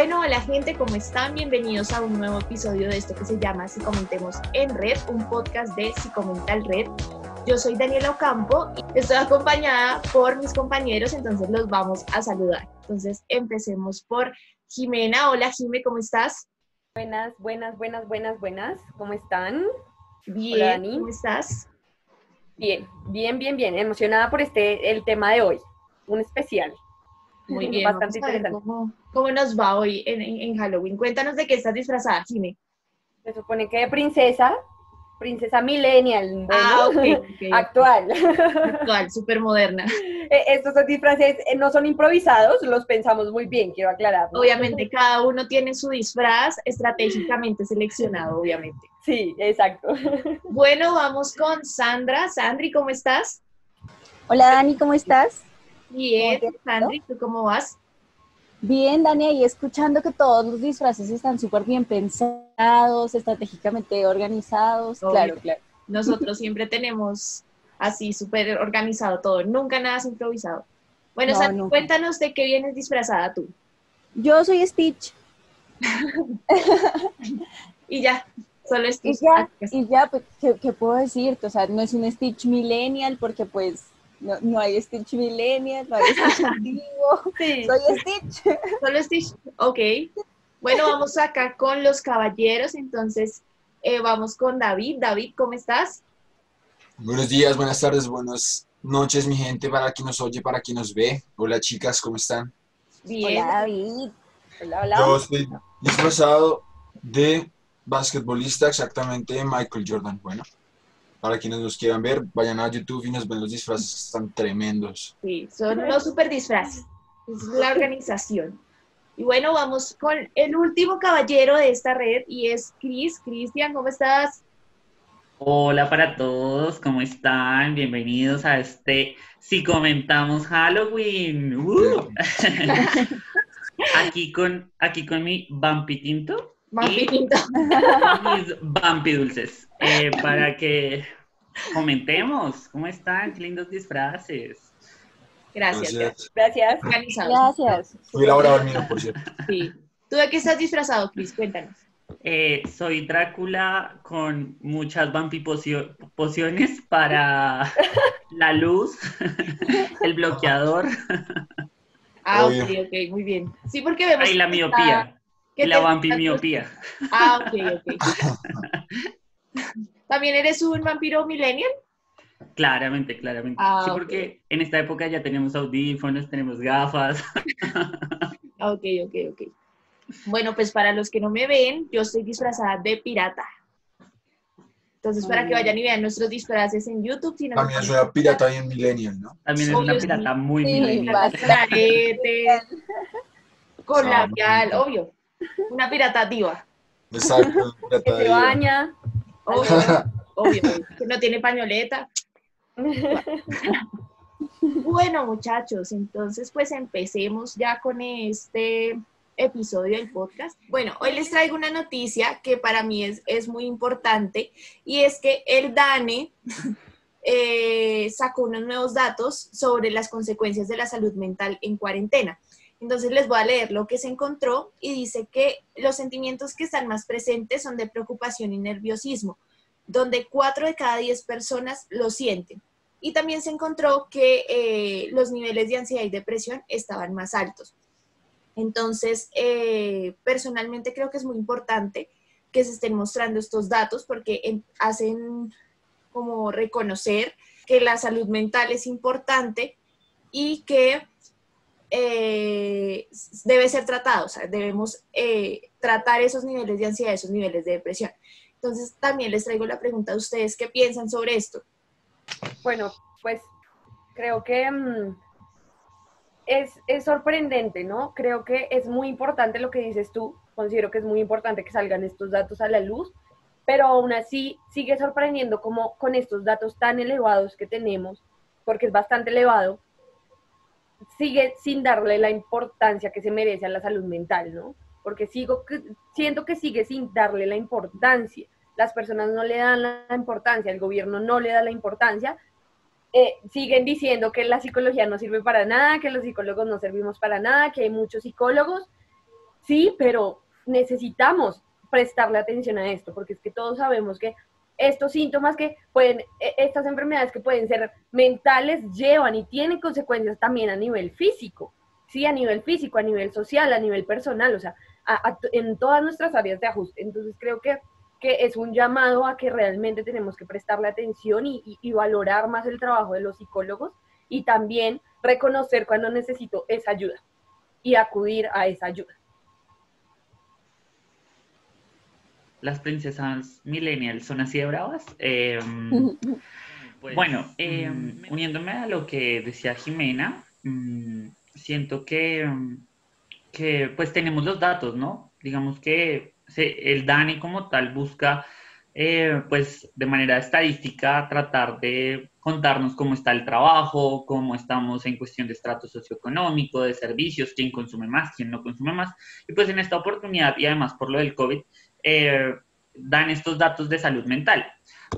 Bueno, hola gente, ¿cómo están? Bienvenidos a un nuevo episodio de esto que se llama Si Comentemos en Red, un podcast de Psicomental Red. Yo soy Daniela Ocampo y estoy acompañada por mis compañeros, entonces los vamos a saludar. Entonces empecemos por Jimena. Hola Jime, ¿cómo estás? Buenas, buenas, buenas, buenas, buenas. ¿Cómo están? Bien, ¿cómo estás? Bien, bien, bien, bien. Emocionada por este, el tema de hoy. Un especial. Muy bien. Bastante interesante. Cómo, cómo, nos va hoy en, en, Halloween? Cuéntanos de qué estás disfrazada, Jimé. Se supone que de princesa, princesa millennial, ah, actual. Actual, súper moderna. Eh, estos disfraces eh, no son improvisados, los pensamos muy bien, quiero aclarar. Obviamente, cada uno tiene su disfraz estratégicamente seleccionado, obviamente. Sí, exacto. Bueno, vamos con Sandra. Sandri, ¿cómo estás? Hola Dani, ¿cómo estás? Bien, Sandri, ¿tú cómo vas? Bien, Dani, y escuchando que todos los disfraces están súper bien pensados, estratégicamente organizados. Claro, claro. Nosotros siempre tenemos así súper organizado todo, nunca nada es improvisado. Bueno, Sandri, cuéntanos de qué vienes disfrazada tú. Yo soy Stitch. y ya, solo Stitch. Y ya, y ya pues, ¿qué, ¿qué, puedo decirte? O sea, no es un Stitch millennial porque pues no, no hay Stitch Millennial, no hay Stitch antiguo. Sí. Soy Stitch. Solo Stitch. Ok. Bueno, vamos acá con los caballeros. Entonces, eh, vamos con David. David, ¿cómo estás? Buenos días, buenas tardes, buenas noches, mi gente, para quien nos oye, para quien nos ve. Hola, chicas, ¿cómo están? Bien. Hola, David. Hola, hola. Yo estoy disfrazado de basquetbolista, exactamente Michael Jordan. Bueno. Para quienes nos quieran ver, vayan a YouTube y nos ven los disfraces, están tremendos. Sí, son los super disfraces. Es la organización. Y bueno, vamos con el último caballero de esta red y es Cris. Cristian, ¿cómo estás? Hola para todos, ¿cómo están? Bienvenidos a este Si Comentamos Halloween. Uh. aquí, con, aquí con mi Vampi Mis Vampi Dulces. Eh, para que comentemos cómo están, qué lindos disfraces. Gracias. Gracias. Gracias. Fui elaborado mío, por cierto. Sí. ¿Tú de qué estás disfrazado, Cris? Cuéntanos. Eh, soy Drácula con muchas vampi pociones para la luz, el bloqueador. Ah, ok, ok, muy bien. Sí, porque vemos. Y la miopía. Y la vampi miopía. Ah, ok, ok. ¿También eres un vampiro millennial? Claramente, claramente. Ah, sí, porque en esta época ya tenemos audífonos, tenemos gafas. ok, ok, ok. Bueno, pues para los que no me ven, yo estoy disfrazada de pirata. Entonces, para que vayan y vean nuestros disfraces en YouTube. Si También soy una pirata bien millennial, ¿no? También es una pirata muy sí, millennial. Con labial, obvio. Una pirata diva. Exacto. que se baña. Obvio, que no tiene pañoleta. Bueno, muchachos, entonces pues empecemos ya con este episodio del podcast. Bueno, hoy les traigo una noticia que para mí es, es muy importante y es que el DANE eh, sacó unos nuevos datos sobre las consecuencias de la salud mental en cuarentena. Entonces les voy a leer lo que se encontró y dice que los sentimientos que están más presentes son de preocupación y nerviosismo, donde cuatro de cada diez personas lo sienten. Y también se encontró que eh, los niveles de ansiedad y depresión estaban más altos. Entonces, eh, personalmente creo que es muy importante que se estén mostrando estos datos porque hacen como reconocer que la salud mental es importante y que eh, debe ser tratado, o sea, debemos eh, tratar esos niveles de ansiedad, esos niveles de depresión. Entonces, también les traigo la pregunta a ustedes, ¿qué piensan sobre esto? Bueno, pues creo que mm, es, es, sorprendente, ¿no? Creo que es muy importante lo que dices tú, considero que es muy importante que salgan estos datos a la luz, pero aún así sigue sorprendiendo como con estos datos tan elevados que tenemos, porque es bastante elevado, sigue sin darle la importancia que se merece a la salud mental, ¿no? Porque sigo, siento que sigue sin darle la importancia. Las personas no le dan la importancia, el gobierno no le da la importancia. Eh, siguen diciendo que la psicología no sirve para nada, que los psicólogos no servimos para nada, que hay muchos psicólogos. sí, pero necesitamos prestarle atención a esto, porque es que todos sabemos que estos síntomas que pueden, e, estas enfermedades que pueden ser mentales, llevan y tienen consecuencias también a nivel físico, sí, a nivel físico, a nivel social, a nivel personal, o sea, en todas nuestras áreas de ajuste. Entonces creo que, que, es un llamado a que realmente tenemos que prestarle atención y, y valorar más el trabajo de los psicólogos y también reconocer cuando necesito esa ayuda y acudir a esa ayuda. Las princesas millennials son así de bravas. Em, pues, bueno, em, uniéndome a lo que decía Jimena, mm, siento que, que, pues tenemos los datos, ¿no? Digamos que el DANI como tal busca eh, pues de manera estadística tratar de contarnos cómo está el trabajo, cómo estamos en cuestión de estrato socioeconómico, de servicios, quién consume más, quién no consume más. Y pues en esta oportunidad y además por lo del COVID, eh, dan estos datos de salud mental.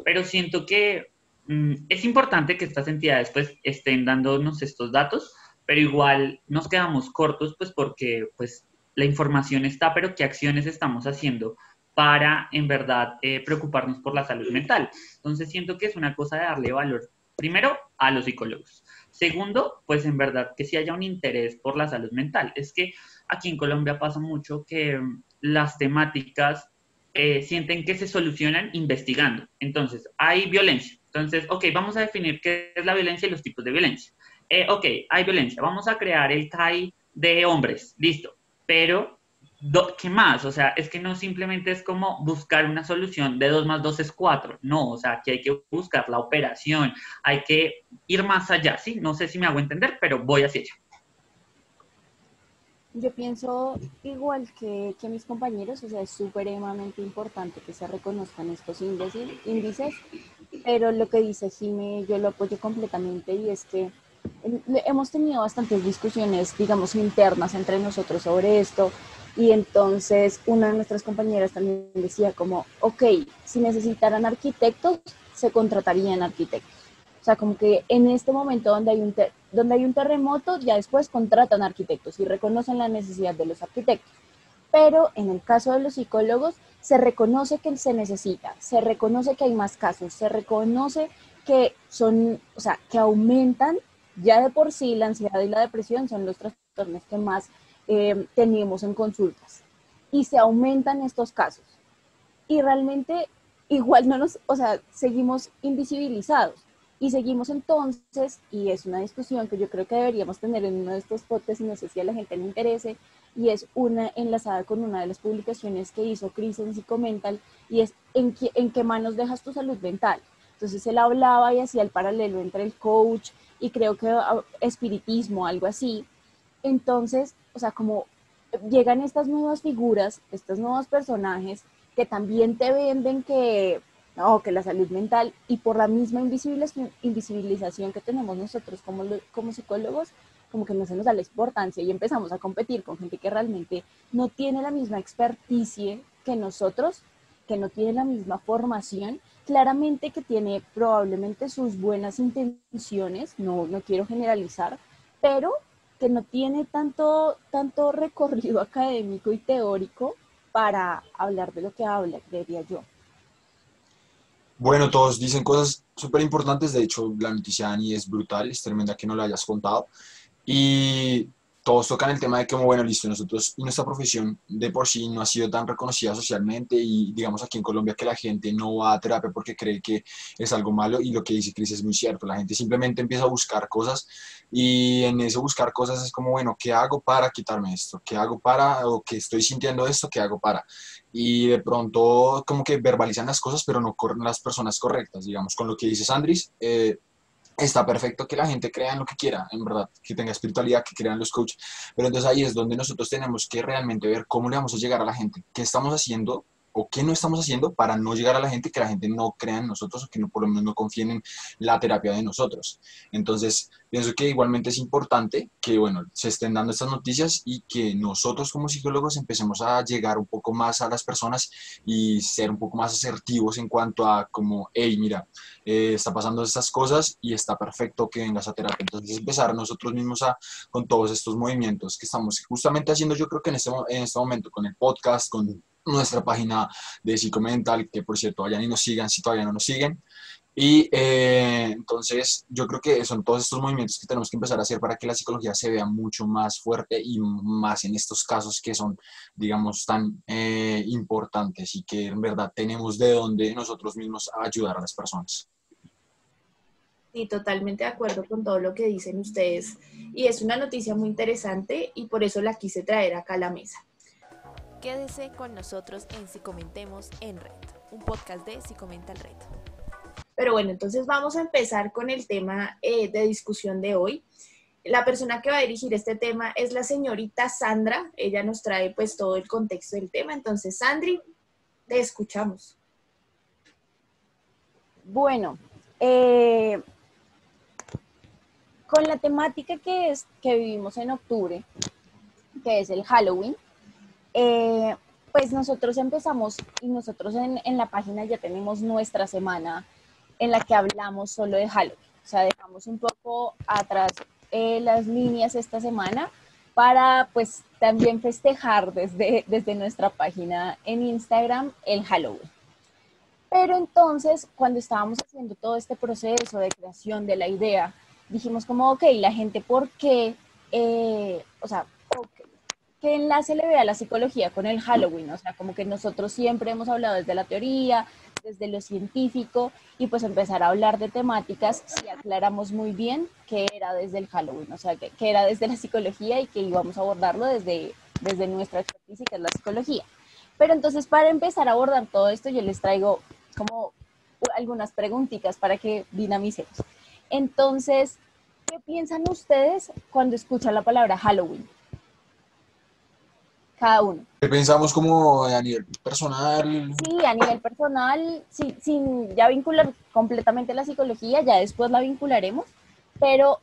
Pero siento que mm, es importante que estas entidades pues estén dándonos estos datos, pero igual nos quedamos cortos pues porque pues la información está, pero qué acciones estamos haciendo para en verdad eh, preocuparnos por la salud mental. Entonces siento que es una cosa de darle valor primero a los psicólogos. Segundo, pues en verdad que si haya un interés por la salud mental. Es que aquí en Colombia pasa mucho que mm, las temáticas eh, sienten que se solucionan investigando. Entonces, hay violencia. Entonces, ok, vamos a definir qué es la violencia y los tipos de violencia. Eh, ok, hay violencia. Vamos a crear el CAI de hombres. Listo. Pero, ¿qué más? O sea, es que no simplemente es como buscar una solución de 2 más 2 es 4. No, o sea, aquí hay que buscar la operación. Hay que ir más allá, ¿sí? No sé si me hago entender, pero voy hacia allá. Yo pienso igual que, mis compañeros, o sea, es supremamente importante que se reconozcan estos índices, pero lo que dice Jime, yo lo apoyo completamente y es que hemos tenido bastantes discusiones, digamos, internas entre nosotros sobre esto y entonces una de nuestras compañeras también decía como, ok, si necesitaran arquitectos, se contratarían arquitectos. O sea, como que en este momento donde hay un, terremoto, ya después contratan arquitectos y reconocen la necesidad de los arquitectos. Pero en el caso de los psicólogos, se reconoce que se necesita, se reconoce que hay más casos, se reconoce que son, o sea, que aumentan, ya de por sí la ansiedad y la depresión son los trastornos que más eh, tenemos en consultas. Y se aumentan estos casos. Y realmente igual no nos, o sea, seguimos invisibilizados. Y seguimos entonces, y es una discusión que yo creo que deberíamos tener en uno de estos podcasts, y no sé si a la gente le interese, y es una enlazada con una de las publicaciones que hizo Cris en Psicomental, y es ¿en qué, en qué manos dejas tu salud mental? Entonces él hablaba y hacía el paralelo entre el coach y creo que ah, espiritismo, algo así. Entonces, o sea, como llegan estas nuevas figuras, estos nuevos personajes que también te venden que no, que la salud mental y por la misma invisibilización que tenemos nosotros como, como psicólogos, como que no se nos da la importancia y empezamos a competir con gente que realmente no tiene la misma experticia que nosotros, que no tiene la misma formación, claramente que tiene probablemente sus buenas intenciones, no, no quiero generalizar, pero que no tiene tanto, tanto recorrido académico y teórico para hablar de lo que habla, creería yo. Bueno, todos dicen cosas súper importantes. De hecho, la noticia de Ani es brutal, es tremenda que no la hayas contado. Y todos tocan el tema de que, bueno, listo, nosotros nuestra profesión de por sí no ha sido tan reconocida socialmente y digamos aquí en Colombia que la gente no va a terapia porque cree que es algo malo y lo que dice Cris es muy cierto, la gente simplemente empieza a buscar cosas y en eso buscar cosas es como, bueno, ¿qué hago para quitarme esto? ¿Qué hago para, o que estoy sintiendo esto? ¿Qué hago para? Y de pronto como que verbalizan las cosas pero no corren las personas correctas, digamos, con lo que dice Sandris. Eh, está perfecto que la gente crea en lo que quiera, en verdad, que tenga espiritualidad, que crean los coaches, pero entonces ahí es donde nosotros tenemos que realmente ver cómo le vamos a llegar a la gente, qué estamos haciendo o qué no estamos haciendo para no llegar a la gente, que la gente no crea en nosotros o que no, por lo menos no confíen en la terapia de nosotros. Entonces, pienso que igualmente es importante que, bueno, se estén dando estas noticias y que nosotros como psicólogos empecemos a llegar un poco más a las personas y ser un poco más asertivos en cuanto a como, hey, mira, eh, está pasando estas cosas y está perfecto que vengas a terapia. Entonces, empezar nosotros mismos a, con todos estos movimientos que estamos justamente haciendo, yo creo que en este, en este momento, con el podcast, con nuestra página de Psicomental, que por cierto, vayan y nos sigan si todavía no nos siguen. Y eh, entonces yo creo que son todos estos movimientos que tenemos que empezar a hacer para que la psicología se vea mucho más fuerte y más en estos casos que son, digamos, tan eh, importantes y que en verdad tenemos de dónde nosotros mismos ayudar a las personas. Sí, totalmente de acuerdo con todo lo que dicen ustedes. Y es una noticia muy interesante y por eso la quise traer acá a la mesa. Quédese con nosotros en Si Comentemos en Red, un podcast de Si Comenta el Red. Pero bueno, entonces vamos a empezar con el tema eh, de discusión de hoy. La persona que va a dirigir este tema es la señorita Sandra. Ella nos trae pues todo el contexto del tema. Entonces, Sandri, te escuchamos. Bueno, eh, con la temática que es que vivimos en octubre, que es el Halloween, eh, pues nosotros empezamos y nosotros en, en, la página ya tenemos nuestra semana en la que hablamos solo de Halloween. O sea, dejamos un poco atrás eh, las líneas esta semana para pues también festejar desde, desde nuestra página en Instagram el Halloween. Pero entonces, cuando estábamos haciendo todo este proceso de creación de la idea, dijimos como, ok, la gente, ¿por qué? Eh, o sea, ¿qué enlace le ve a la psicología con el Halloween? O sea, como que nosotros siempre hemos hablado desde la teoría, desde lo científico, y pues empezar a hablar de temáticas si aclaramos muy bien que era desde el Halloween, o sea, que, era desde la psicología y que íbamos a abordarlo desde, desde nuestra expertise, que es la psicología. Pero entonces, para empezar a abordar todo esto, yo les traigo como algunas preguntitas para que dinamicemos. Entonces, ¿qué piensan ustedes cuando escuchan la palabra Halloween? Cada uno. Pensamos como a nivel personal. Sí, a nivel personal, sí, sin ya vincular completamente la psicología, ya después la vincularemos, pero,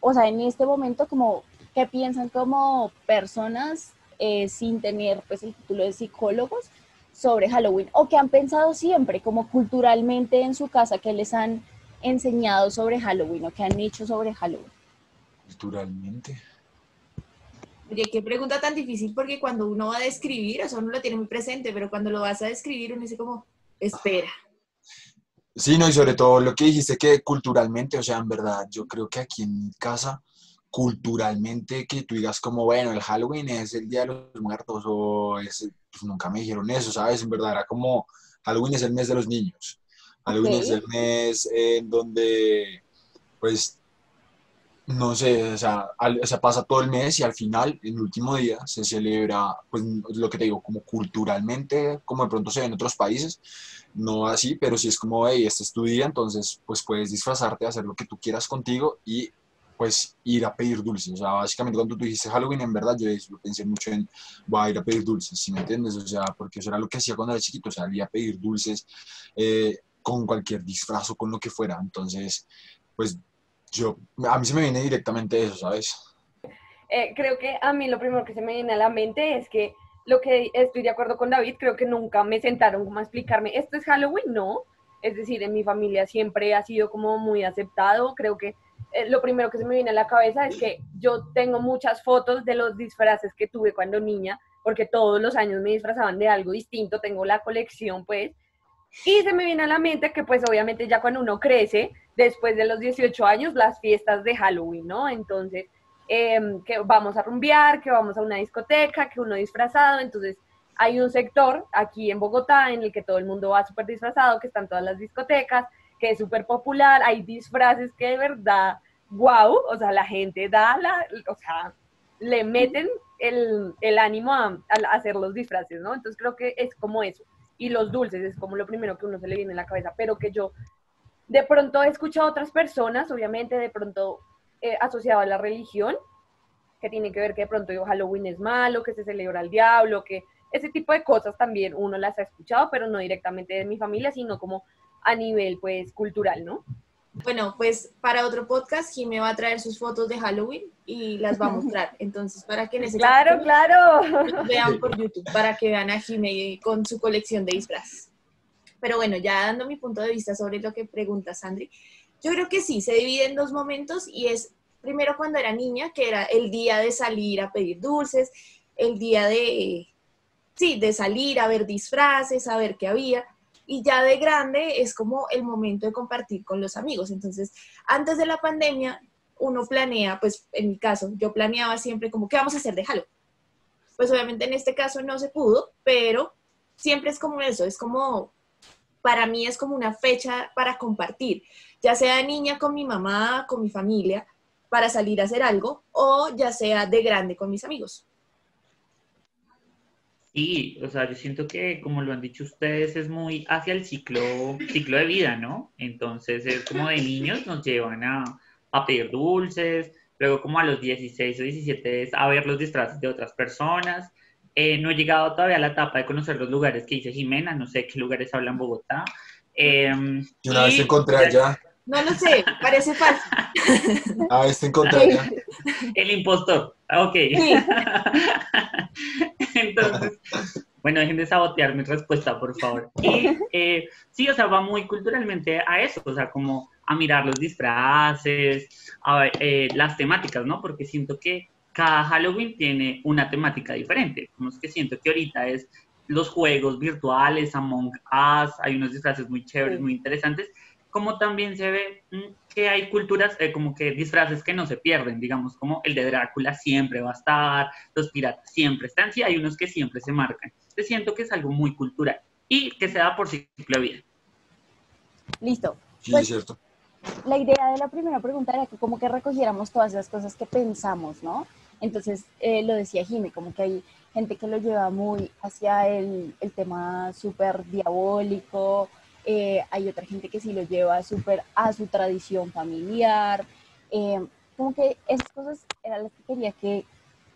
o sea, en este momento como, ¿qué piensan como personas eh, sin tener pues el título de psicólogos sobre Halloween? O que han pensado siempre como culturalmente en su casa, que les han enseñado sobre Halloween o que han hecho sobre Halloween. Culturalmente. Oye, qué pregunta tan difícil porque cuando uno va a describir, o sea, uno lo tiene muy presente, pero cuando lo vas a describir, uno dice como, espera. Sí, no, y sobre todo lo que dijiste que culturalmente, o sea, en verdad, yo creo que aquí en mi casa, culturalmente, que tú digas como, bueno, el Halloween es el Día de los Muertos, o es, pues nunca me dijeron eso, ¿sabes? En verdad era como, Halloween es el mes de los niños. Halloween es el mes en donde, pues, no sé, o sea, pasa todo el mes y al final, el último día, se celebra, pues lo que te digo, como culturalmente, como de pronto se ve en otros países, no así, pero sí es como, hey, este es tu día, entonces pues puedes disfrazarte, hacer lo que tú quieras contigo y pues ir a pedir dulces. O sea, básicamente cuando tú dijiste Halloween, en verdad yo, pensé mucho en, voy a ir a pedir dulces, ¿sí me entiendes? O sea, porque eso era lo que hacía cuando era chiquito, o sea, ir a pedir dulces eh, con cualquier disfraz o con lo que fuera. Entonces, pues yo, a mí se me viene directamente eso, ¿sabes? Eh, creo que a mí lo primero que se me viene a la mente es que lo que estoy de acuerdo con David, creo que nunca me sentaron como a explicarme, ¿esto es Halloween? No. Es decir, en mi familia siempre ha sido como muy aceptado. Creo que eh, lo primero que se me viene a la cabeza es que yo tengo muchas fotos de los disfraces que tuve cuando niña, porque todos los años me disfrazaban de algo distinto. Tengo la colección, pues. Y se me viene a la mente que pues obviamente ya cuando uno crece, después de los 18 años, las fiestas de Halloween, ¿no? Entonces, em, que vamos a rumbear, que vamos a una discoteca, que uno disfrazado, entonces hay un sector aquí en Bogotá en el que todo el mundo va súper disfrazado, que están todas las discotecas, que es súper popular, hay disfraces que de verdad, wow, o sea, la gente da la, o sea, le meten el, el ánimo a hacer los disfraces, ¿no? Entonces creo que es como eso y los dulces es como lo primero que uno se le viene en la cabeza, pero que yo de pronto he escuchado a otras personas, obviamente de pronto eh, asociado a la religión, que tiene que ver que de pronto Halloween es malo, que se celebra al diablo, que ese tipo de cosas también uno las ha escuchado, pero no directamente de mi familia, sino como a nivel pues cultural, ¿no? Bueno, pues para otro podcast, Jimé va a traer sus fotos de Halloween y las va a mostrar. Entonces, para que en ese Claro, claro. vean por YouTube, para que vean a Jimé con su colección de disfraces. Pero bueno, ya dando mi punto de vista sobre lo que pregunta Sandri, yo creo que sí, se divide en dos momentos y es primero cuando era niña, que era el día de salir a pedir dulces, el día de, sí, de salir a ver disfraces, a ver qué había y ya de grande es como el momento de compartir con los amigos. Entonces, antes de la pandemia, uno planea, pues en mi caso, yo planeaba siempre como, ¿qué vamos a hacer Halloween? Pues obviamente en este caso no se pudo, pero siempre es como eso, es como, para mí es como una fecha para compartir, ya sea niña con mi mamá, con mi familia, para salir a hacer algo, o ya sea de grande con mis amigos. Sí, o sea, yo siento que, como lo han dicho ustedes, es muy hacia el ciclo, ciclo de vida, ¿no? Entonces es como de niños nos llevan a, a pedir dulces, luego como a los 16 o 17 es a ver los disfraces de otras personas. Eh, no he llegado todavía a la etapa de conocer los lugares que dice Jimena, no sé qué lugares habla en Bogotá. Eh, Yo una vez te encontré allá. No lo sé, parece fácil. A ver, te encontré allá. El impostor, ok. Entonces, bueno, dejen de sabotear mi respuesta, por favor. Y eh, sí, o sea, va muy culturalmente a eso, o sea, como a mirar los disfraces, a eh, las temáticas, ¿no? Porque siento que cada Halloween tiene una temática diferente. Como es que siento que ahorita es los juegos virtuales, Among Us, hay unos disfraces muy chéveres, muy interesantes, como también se ve mm, que hay culturas, eh, como que disfraces que no se pierden, digamos, como el de Drácula siempre va a estar, los piratas siempre están, sí hay unos que siempre se marcan. Yo siento que es algo muy cultural y que se da por ciclo de vida. Listo. Sí, Pues, es cierto. la idea de la primera pregunta era que como que recogiéramos todas las cosas que pensamos, ¿no? Entonces, eh, lo decía Jimmy, como que hay gente que lo lleva muy hacia el, el tema súper diabólico, eh, hay otra gente que sí lo lleva súper a su tradición familiar, eh, como que esas cosas eran las que quería que,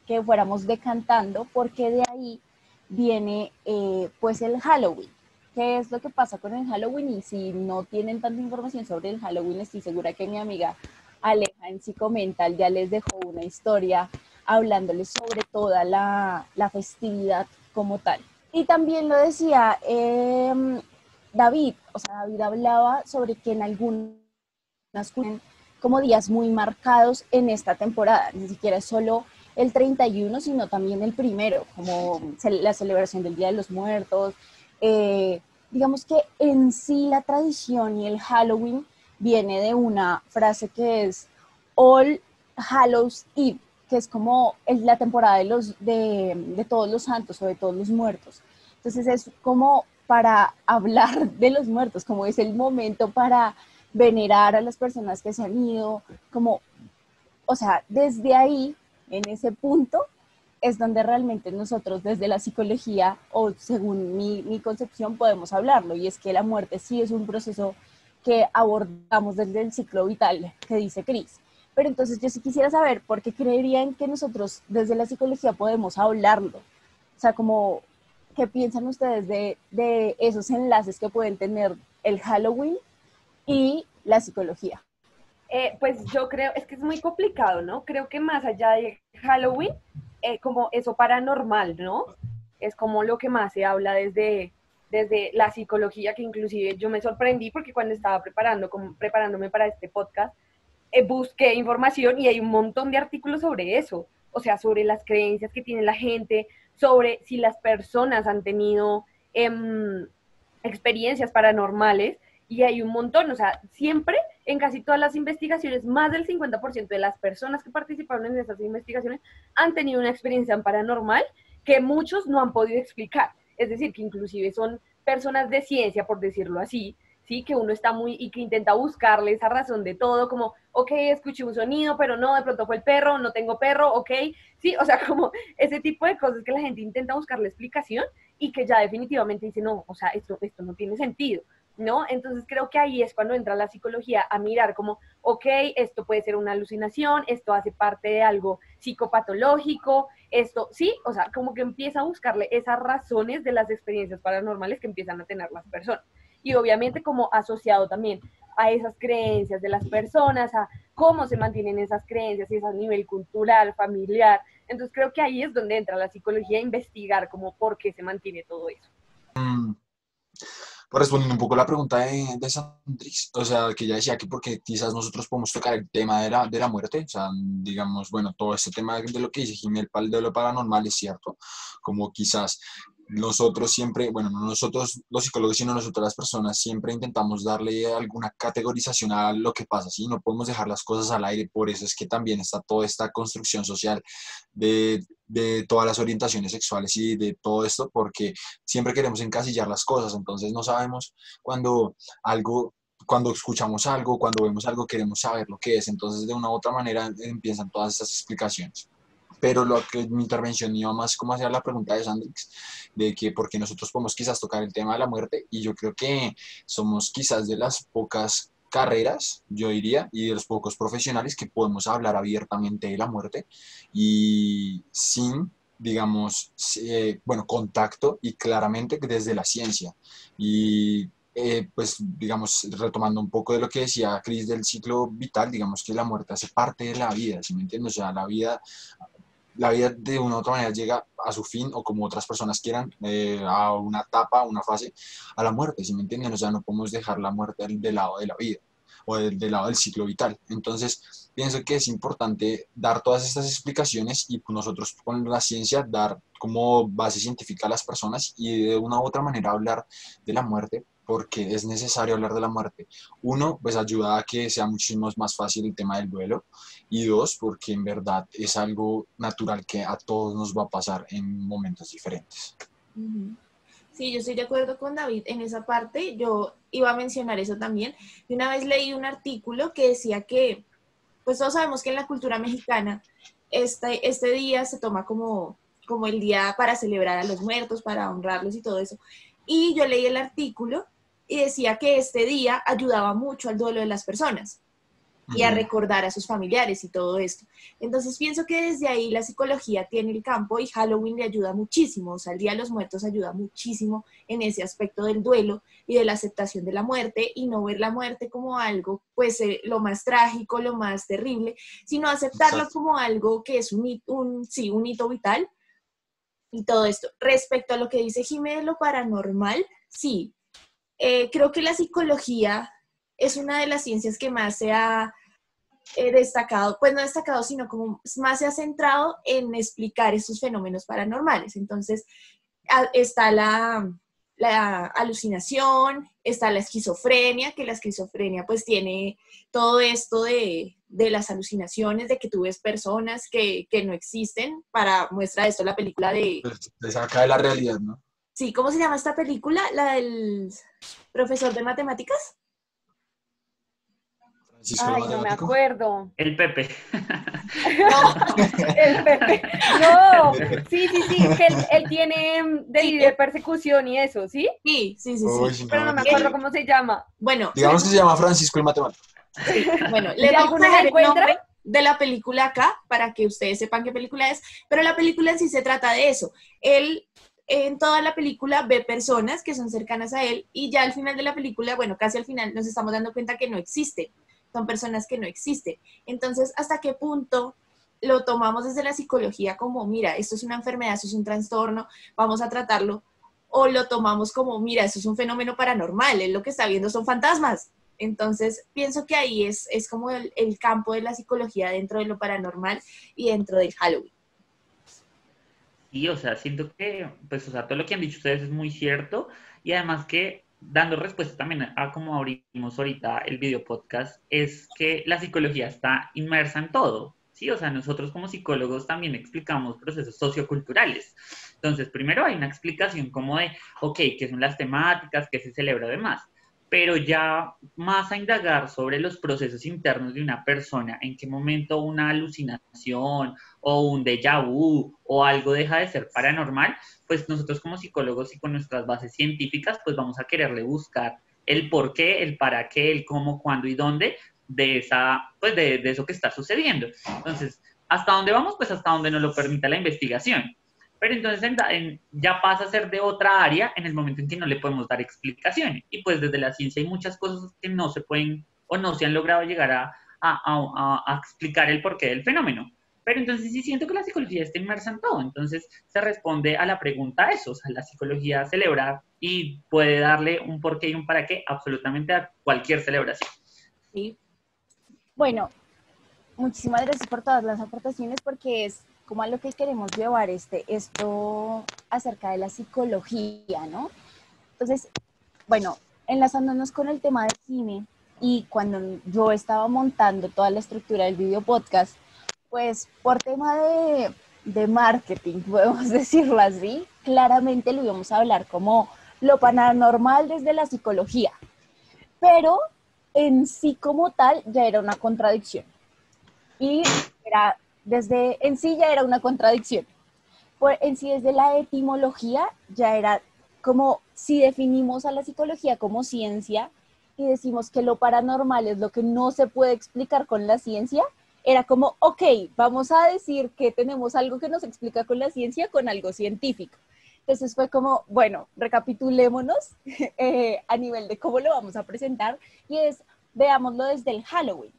que fuéramos decantando, porque de ahí viene eh, pues el Halloween. ¿Qué es lo que pasa con el Halloween? Y si no tienen tanta información sobre el Halloween, estoy segura que mi amiga Aleja en Psicomental ya les dejó una historia hablándoles sobre toda la, la festividad como tal. Y también lo decía em, David, o sea, David hablaba sobre que en algunas como días muy marcados en esta temporada, ni siquiera es solo el 31, sino también el primero, como la celebración del Día de los Muertos. Eh, digamos que en sí la tradición y el Halloween viene de una frase que es All Hallows Eve, que es como la temporada de, los, de, de todos los santos o de todos los muertos. Entonces es como para hablar de los muertos, como es el momento para venerar a las personas que se han ido, como, o sea, desde ahí, en ese punto, es donde realmente nosotros desde la psicología o según mi, mi concepción podemos hablarlo, y es que la muerte sí es un proceso que abordamos desde el ciclo vital que dice Cris. Pero entonces yo sí quisiera saber por qué creerían que nosotros desde la psicología podemos hablarlo. O sea, como, ¿qué piensan ustedes de, de esos enlaces que pueden tener el Halloween y la psicología? Eh, pues yo creo, es que es muy complicado, ¿no? Creo que más allá de Halloween, eh, como eso paranormal, ¿no? Es como lo que más se habla desde, desde la psicología, que inclusive yo me sorprendí porque cuando estaba preparando, preparándome para este podcast, eh, busqué información y hay un montón de artículos sobre eso, o sea, sobre las creencias que tiene la gente, sobre si las personas han tenido em, experiencias paranormales y hay un montón, o sea, siempre en casi todas las investigaciones, más del 50% de las personas que participaron en esas investigaciones han tenido una experiencia paranormal que muchos no han podido explicar. Es decir, que inclusive son personas de ciencia, por decirlo así, sí, que uno está muy y que intenta buscarle esa razón de todo, como, ok, escuché un sonido, pero no, de pronto fue el perro, no tengo perro, ok, sí, o sea, como ese tipo de cosas que la gente intenta buscarle explicación y que ya definitivamente dice, no, o sea, esto, esto no tiene sentido. ¿no? Entonces creo que ahí es cuando entra la psicología a mirar como, ok, esto puede ser una alucinación, esto hace parte de algo psicopatológico, esto, sí, o sea, como que empieza a buscarle esas razones de las experiencias paranormales que empiezan a tener las personas. Y obviamente como asociado también a esas creencias de las personas, a cómo se mantienen esas creencias, y es a nivel cultural, familiar. Entonces creo que ahí es donde entra la psicología investigar como por qué se mantiene todo eso. Mm, respondiendo un poco a la pregunta de, de Sandrix, o sea, que ya decía que porque quizás nosotros podemos tocar el tema de la, de la muerte, o sea, digamos, bueno, todo este tema de lo que dice Jiménez de lo paranormal es cierto, como quizás nosotros siempre, bueno, no nosotros los psicólogos, sino nosotros las personas, siempre intentamos darle alguna categorización a lo que pasa, ¿sí? No podemos dejar las cosas al aire, por eso es que también está toda esta construcción social de, de todas las orientaciones sexuales y de todo esto, porque siempre queremos encasillar las cosas, entonces no sabemos cuando algo cuando escuchamos algo, cuando vemos algo, queremos saber lo que es. Entonces, de una u otra manera, empiezan todas estas explicaciones pero lo que mi intervención iba más como hacia la pregunta de Sandrix, de que porque nosotros podemos quizás tocar el tema de la muerte, y yo creo que somos quizás de las pocas carreras, yo diría, y de los pocos profesionales que podemos hablar abiertamente de la muerte y sin, digamos, eh, bueno, contacto y claramente desde la ciencia. Y eh, pues digamos, retomando un poco de lo que decía Cris del ciclo vital, digamos que la muerte hace parte de la vida, ¿sí me entiendes? O sea, la vida la vida de una u otra manera llega a su fin o como otras personas quieran, eh, a una etapa, a una fase, a la muerte, si me entienden? O sea, no podemos dejar la muerte del, lado de la vida o del, lado del ciclo vital. Entonces, pienso que es importante dar todas estas explicaciones y nosotros con la ciencia dar como base científica a las personas y de una u otra manera hablar de la muerte porque es necesario hablar de la muerte. Uno, pues ayuda a que sea muchísimo más fácil el tema del duelo. Y dos, porque en verdad es algo natural que a todos nos va a pasar en momentos diferentes. Sí, yo estoy de acuerdo con David en esa parte. Yo iba a mencionar eso también. Y una vez leí un artículo que decía que, pues todos sabemos que en la cultura mexicana este, este día se toma como, como el día para celebrar a los muertos, para honrarlos y todo eso. Y yo leí el artículo y decía que este día ayudaba mucho al duelo de las personas y a recordar a sus familiares y todo esto. Entonces pienso que desde ahí la psicología tiene el campo y Halloween le ayuda muchísimo, o sea, el Día de los Muertos ayuda muchísimo en ese aspecto del duelo y de la aceptación de la muerte y no ver la muerte como algo, pues eh, lo más trágico, lo más terrible, sino aceptarlo como algo que es un, un, sí, un hito vital y todo esto. Respecto a lo que dice Jiménez, lo paranormal, sí, eh, creo que la psicología es una de las ciencias que más se ha eh, destacado, pues no destacado, sino como más se ha centrado en explicar estos fenómenos paranormales. Entonces, está la, alucinación, está la esquizofrenia, que la esquizofrenia pues tiene todo esto de, las alucinaciones, de que tú ves personas que, que, no existen, para muestra esto la película de... Pues, saca de la realidad, ¿no? Sí, ¿cómo se llama esta película? La del profesor de matemáticas. Ay, no me acuerdo. El Pepe. No, el Pepe. No, sí, sí, sí, que él, tiene mm, de, persecución y eso, ¿sí? Sí, sí, sí, sí. Pero no me acuerdo cómo se llama. Bueno. Digamos que se llama Francisco el matemático. Bueno, le vamos a nombre de la película acá para que ustedes sepan qué película es, pero la película en sí se trata de eso. Él en toda la película ve personas que son cercanas a él y ya al final de la película, bueno, casi al final nos estamos dando cuenta que no existen, son personas que no existen. Entonces, ¿hasta qué punto lo tomamos desde la psicología como, mira, esto es una enfermedad, esto es un trastorno, vamos a tratarlo? O lo tomamos como, mira, esto es un fenómeno paranormal, él lo que está viendo son fantasmas. Entonces, pienso que ahí es, es como el, el campo de la psicología dentro de lo paranormal y dentro del Halloween. Sí, o sea, siento que, pues, o sea, todo lo que han dicho ustedes es muy cierto y además que dando respuesta también a como abrimos ahorita el video podcast, es que la psicología está inmersa en todo, ¿sí? O sea, nosotros como psicólogos también explicamos procesos socioculturales. Entonces, primero hay una explicación como de, ok, qué son las temáticas, qué se celebra además pero ya más a indagar sobre los procesos internos de una persona, en qué momento una alucinación o un déjà vu o algo deja de ser paranormal, pues nosotros como psicólogos y con nuestras bases científicas, pues vamos a quererle buscar el por qué, el para qué, el cómo, cuándo y dónde de, esa, pues de, de eso que está sucediendo. Entonces, ¿hasta dónde vamos? Pues hasta donde nos lo permita la investigación. Pero entonces ya pasa a ser de otra área en el momento en que no le podemos dar explicaciones. Y pues desde la ciencia hay muchas cosas que no se pueden o no se han logrado llegar a, a, a, explicar el porqué del fenómeno. Pero entonces sí siento que la psicología está inmersa en todo. Entonces se responde a la pregunta eso. O sea, la psicología celebra y puede darle un porqué y un para qué absolutamente a cualquier celebración. Sí. Bueno, muchísimas gracias por todas las aportaciones porque es como a lo que queremos llevar este, esto acerca de la psicología, ¿no? Entonces, bueno, enlazándonos con el tema de cine y cuando yo estaba montando toda la estructura del video podcast, pues por tema de, de marketing, podemos decirlo así, claramente lo íbamos a hablar como lo paranormal desde la psicología, pero en sí como tal ya era una contradicción. Y era desde en sí ya era una contradicción. Por, en sí desde la etimología ya era como si definimos a la psicología como ciencia y decimos que lo paranormal es lo que no se puede explicar con la ciencia, era como, ok, vamos a decir que tenemos algo que nos explica con la ciencia con algo científico. Entonces fue como, bueno, recapitulémonos eh, a nivel de cómo lo vamos a presentar y es, veámoslo desde el Halloween.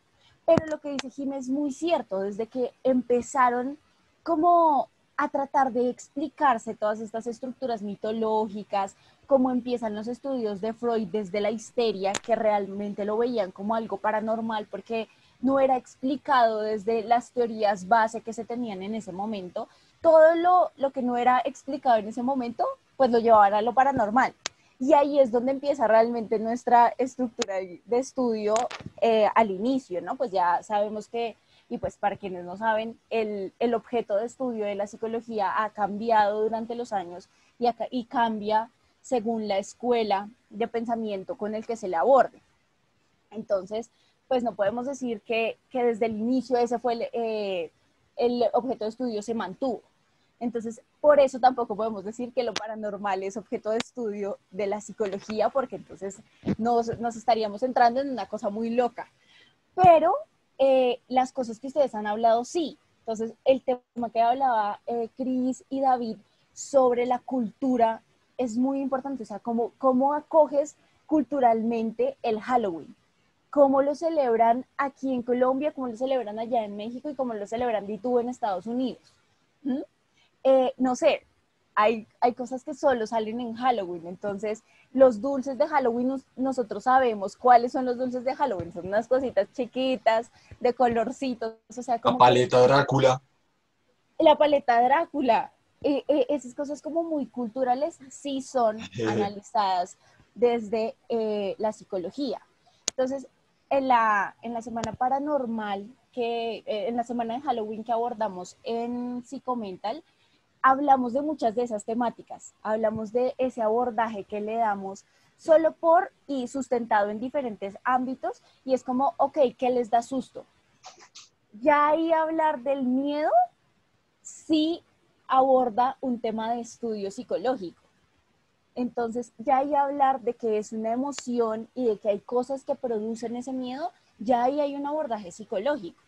Pero lo que dice Jim es muy cierto, desde que empezaron como a tratar de explicarse todas estas estructuras mitológicas, cómo empiezan los estudios de Freud desde la histeria, que realmente lo veían como algo paranormal porque no era explicado desde las teorías base que se tenían en ese momento. Todo lo, lo que no era explicado en ese momento, pues lo llevaban a lo paranormal. Y ahí es donde empieza realmente nuestra estructura de estudio eh, al inicio, ¿no? Pues ya sabemos que, y pues para quienes no saben, el, el objeto de estudio de la psicología ha cambiado durante los años y, acá, y cambia según la escuela de pensamiento con el que se le aborde. Entonces, pues no podemos decir que, que desde el inicio ese fue el, eh, el objeto de estudio se mantuvo. Entonces, por eso tampoco podemos decir que lo paranormal es objeto de estudio de la psicología, porque entonces nos, estaríamos entrando en una cosa muy loca. Pero eh, las cosas que ustedes han hablado, sí. Entonces, el tema que hablaba eh, Cris y David sobre la cultura es muy importante. O sea, cómo, cómo acoges culturalmente el Halloween cómo lo celebran aquí en Colombia, cómo lo celebran allá en México y cómo lo celebran tú en Estados Unidos. ¿Mm? Eh, no sé, hay, hay cosas que solo salen en Halloween, entonces los dulces de Halloween nosotros sabemos cuáles son los dulces de Halloween, son unas cositas chiquitas, de colorcitos, o sea, como... La paleta Drácula. La paleta Drácula, eh, eh, esas cosas como muy culturales sí son analizadas desde la psicología. Entonces, en la, en la semana paranormal, que en la semana de Halloween que abordamos en Psicomental, hablamos de muchas de esas temáticas, hablamos de ese abordaje que le damos solo por y sustentado en diferentes ámbitos y es como, ok, ¿qué les da susto? Ya ahí hablar del miedo sí aborda un tema de estudio psicológico. Entonces, ya ahí hablar de que es una emoción y de que hay cosas que producen ese miedo, ya ahí hay un abordaje psicológico.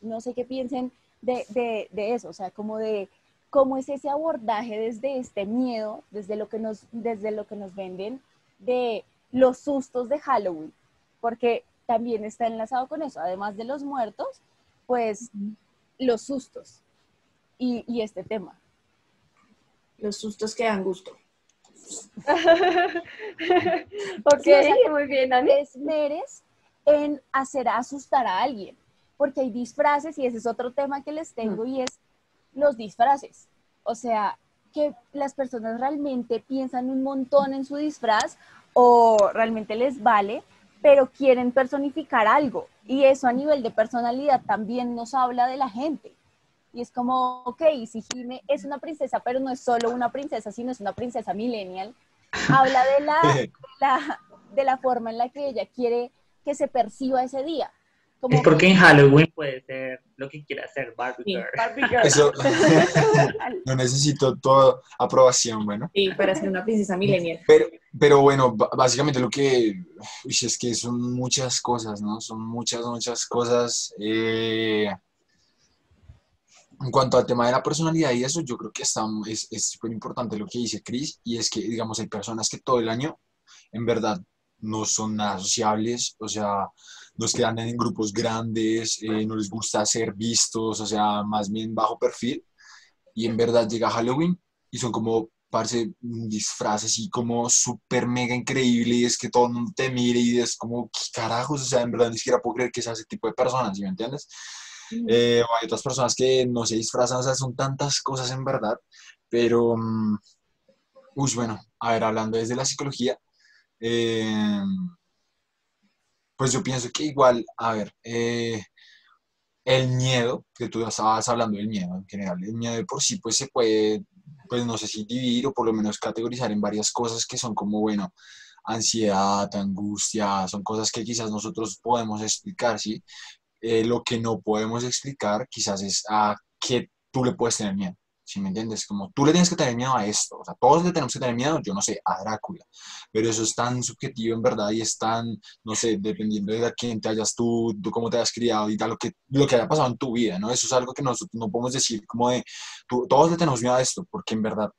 No sé qué piensen de, de, de eso, o sea, como de cómo es ese abordaje desde este miedo, desde lo que nos, desde lo que nos venden de los sustos de Halloween, porque también está enlazado con eso, además de los muertos, pues los sustos y, este tema. Los sustos que dan gusto. ok, muy bien, Ani. Esmeres en hacer asustar a alguien, porque hay disfraces y ese es otro tema que les tengo y es los disfraces. O sea, que las personas realmente piensan un montón en su disfraz o realmente les vale, pero quieren personificar algo. Y eso a nivel de personalidad también nos habla de la gente. Y es como, ok, si Jime es una princesa, pero no es solo una princesa, sino es una princesa millennial, habla de la, de la forma en la que ella quiere que se perciba ese día. Como- Es porque en Halloween puede ser lo que quiera hacer Barbie Sí. Girl. Barbie Girl. Eso, no necesito toda aprobación, bueno. Sí, para ser una princesa millennial. Pero, pero bueno, básicamente lo que, uy, es que son muchas cosas, ¿no? Son muchas, muchas cosas. eh, en cuanto al tema de la personalidad y eso, yo creo que está, es es súper importante lo que dice Chris, y es que, digamos, hay personas que todo el año, en verdad, no son nada sociables, o sea, no es que andan en grupos grandes, eh, no les gusta ser vistos, o sea, más bien bajo perfil, y en verdad llega Halloween y son como, parce, un disfraz así como súper mega increíble y es que todo el mundo te mire y es como, ¿qué carajos? O sea, en verdad ni siquiera puedo creer que sea ese tipo de personas, ¿sí me entiendes? Eh, hay otras personas que no se disfrazan, o sea, son tantas cosas en verdad, pero, mm, uy, bueno, a ver, hablando desde la psicología, eh, pues yo pienso que igual, a ver, eh, el miedo, que tú estabas hablando del miedo en general, el miedo de por sí pues se puede, pues no sé si dividir o por lo menos categorizar en varias cosas que son como, bueno, ansiedad, angustia, son cosas que quizás nosotros podemos explicar, ¿sí? Eh, lo que no podemos explicar quizás es a qué tú le puedes tener miedo, ¿sí me entiendes? Como tú le tienes que tener miedo a esto, o sea, todos le tenemos que tener miedo, yo no sé, a Drácula, pero eso es tan subjetivo en verdad y es tan, no sé, dependiendo de a quién te hayas tú, tú cómo te hayas criado y tal, lo que, lo que haya pasado en tu vida, ¿no? Eso es algo que nosotros no podemos decir como de, tú- todos le tenemos miedo a esto, porque en verdad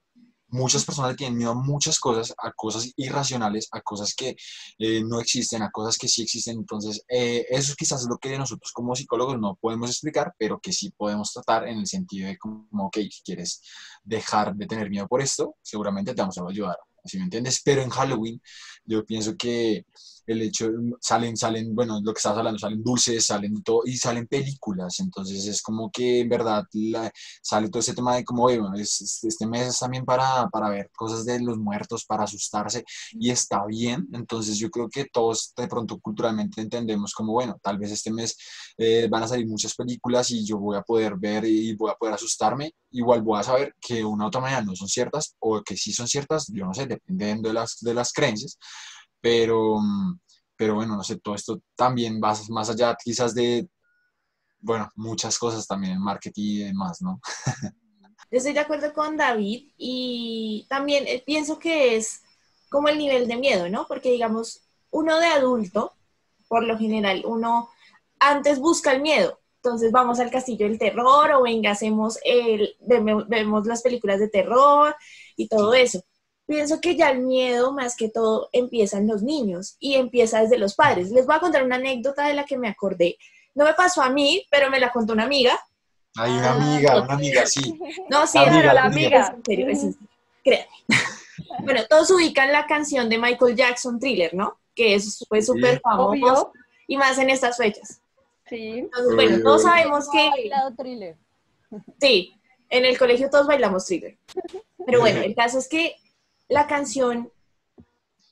muchas personas tienen miedo a muchas cosas, a cosas irracionales, a cosas que eh, no existen, a cosas que sí existen. Entonces, eh, eso quizás es lo que nosotros como psicólogos no podemos explicar, pero que sí podemos tratar en el sentido de como, ok, quieres dejar de tener miedo por esto, seguramente te vamos a ayudar. ¿Sí me entiendes? Pero en Halloween yo pienso que el hecho, salen, salen, bueno, lo que estabas hablando, salen dulces, salen todo, y salen películas, entonces es como que en verdad la- sale todo ese tema de como, bueno, es- es- este mes es también para, para ver cosas de los muertos, para asustarse, y está bien, entonces yo creo que todos de pronto culturalmente entendemos como, bueno, tal vez este mes eh, van a salir muchas películas y yo voy a poder ver y voy a poder asustarme, igual voy a saber que una u otra manera no son ciertas, o que sí son ciertas, yo no sé, dependiendo de las, de las creencias, pero, mm, pero bueno, no sé, todo esto también va más allá quizás de, bueno, muchas cosas también en marketing y demás, ¿no? Yo estoy de acuerdo con David y también eh, pienso que es como el nivel de miedo, ¿no? Porque digamos, uno de adulto, por lo general, uno antes busca el miedo. Entonces vamos al castillo del terror o venga, hacemos el, veme- vemos las películas de terror y todo eso. Pienso que ya el miedo, más que todo, empieza en los niños y empieza desde los padres. Les voy a contar una anécdota de la que me acordé. No me pasó a mí, pero me la contó una amiga. Hay una amiga, una amiga, sí. No, sí, amiga, la amiga. Es en serio, es en serio. Créanme. Bueno, todos ubican la canción de Michael Jackson, Thriller, ¿no? Que es fue súper famoso Obvio. y más en estas fechas. Sí. Entonces, bueno, todos sabemos que bailado thriller. sí, en el colegio todos bailamos Thriller. Pero bueno, el caso es que la canción,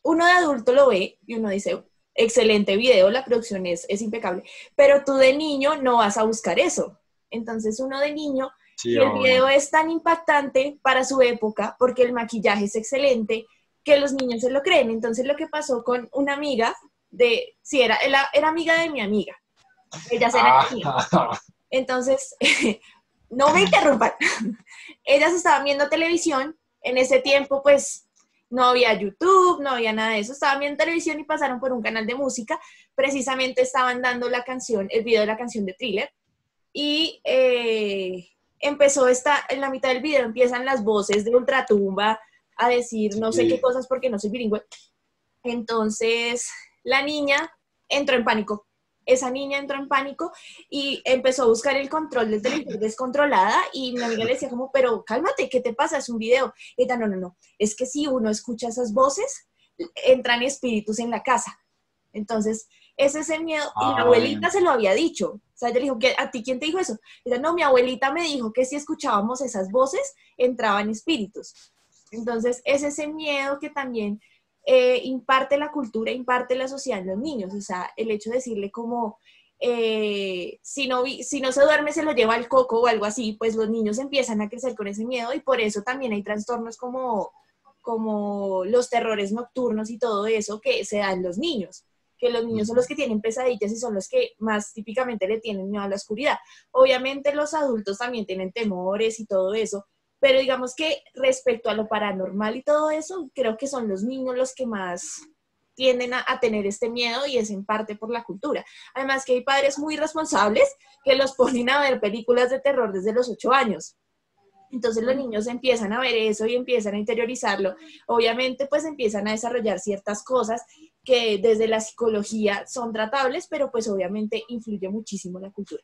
uno de adulto lo ve y uno dice, excelente video, la producción es, es impecable, pero tú de niño no vas a buscar eso. Entonces uno de niño Sí, y el video es tan impactante para su época porque el maquillaje es excelente que los niños se lo creen. Entonces lo que pasó con una amiga de, sí, era, era, era amiga de mi amiga. Ellas eran amigas. Ah, Entonces, no me interrumpan. Ellas estaban viendo televisión. En ese tiempo, pues, no había YouTube, no había nada de eso. Estaban viendo televisión y pasaron por un canal de música. Precisamente estaban dando la canción, el video de la canción de Thriller. Y eh, empezó esta, en la mitad del video empiezan las voces de Ultratumba a decir no sé Sí. qué cosas porque no soy bilingüe. Entonces, la niña entró en pánico. Esa niña entró en pánico y empezó a buscar el control del televisor descontrolada y mi amiga le decía como, pero cálmate, ¿qué te pasa? Es un video. Y ella, no, no, no, es que si uno escucha esas voces, entran espíritus en la casa. Entonces, ese es el miedo. Y mi Ah, abuelita se lo había dicho. O sea, ella le dijo, ¿qué- ¿a ti quién te dijo eso? Y ella, no, mi abuelita me dijo que si escuchábamos esas voces, entraban espíritus. Entonces, es ese miedo que también eh, imparte la cultura, imparte la sociedad en los niños. O sea, el hecho de decirle como, eh, si, no si no se duerme, se lo lleva al coco o algo así, pues los niños empiezan a crecer con ese miedo y por eso también hay trastornos como, como los terrores nocturnos y todo eso que se dan los niños, que los niños son los que tienen pesadillas y son los que más típicamente le tienen miedo a la oscuridad. Obviamente los adultos también tienen temores y todo eso, pero digamos que respecto a lo paranormal y todo eso, creo que son los niños los que más tienden a, tener este miedo y es en parte por la cultura. Además que hay padres muy responsables que los ponen a ver películas de terror desde los ocho años. Entonces los niños empiezan a ver eso y empiezan a interiorizarlo. Obviamente pues empiezan a desarrollar ciertas cosas que desde la psicología son tratables, pero pues obviamente influye muchísimo la cultura.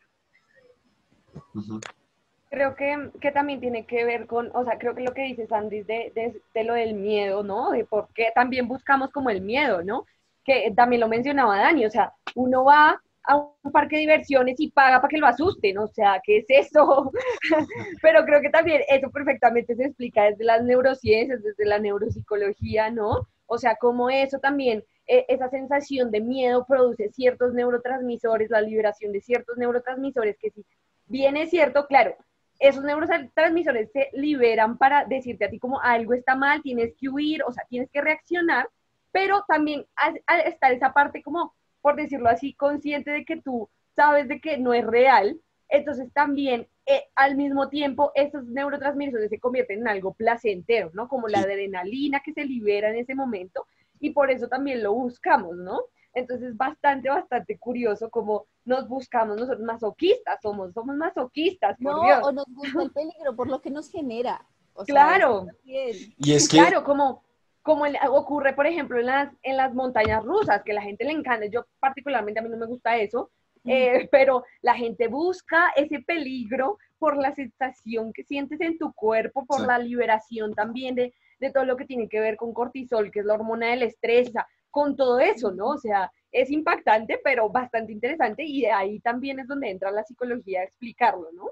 Creo que, que, también tiene que ver con, o sea, creo que lo que dice Sandy de, de, de, lo del miedo, ¿no? De por qué también buscamos como el miedo, ¿no? Que también lo mencionaba Dani, o sea, uno va a un parque de diversiones y paga para que lo asusten, o sea, ¿qué es eso? Pero creo que también eso perfectamente se explica desde las neurociencias, desde la neuropsicología, ¿no? O sea, como eso también, e, esa sensación de miedo produce ciertos neurotransmisores, la liberación de ciertos neurotransmisores, que si bien es cierto, claro, esos neurotransmisores se liberan para decirte a ti como algo está mal, tienes que huir, o sea, tienes que reaccionar, pero también al estar esa parte como por decirlo así, consciente de que tú sabes de que no es real, entonces también eh, al mismo tiempo esos neurotransmisores se convierten en algo placentero, ¿no? Como la adrenalina que se libera en ese momento y por eso también lo buscamos, ¿no? Entonces bastante, bastante curioso como nos buscamos nosotros masoquistas, somos, somos masoquistas, por no, Dios. o nos gusta el peligro por lo que nos genera. claro. y es que... Claro, como como ocurre, por ejemplo, en las, en las montañas rusas, que la gente le encanta, yo particularmente a mí no me gusta eso, eh, pero la gente busca ese peligro por la sensación que sientes en tu cuerpo, por la liberación también de, de, todo lo que tiene que ver con cortisol, que es la hormona del estrés, o sea, con todo eso, ¿no? O sea, es impactante, pero bastante interesante y de ahí también es donde entra la psicología a explicarlo, ¿no?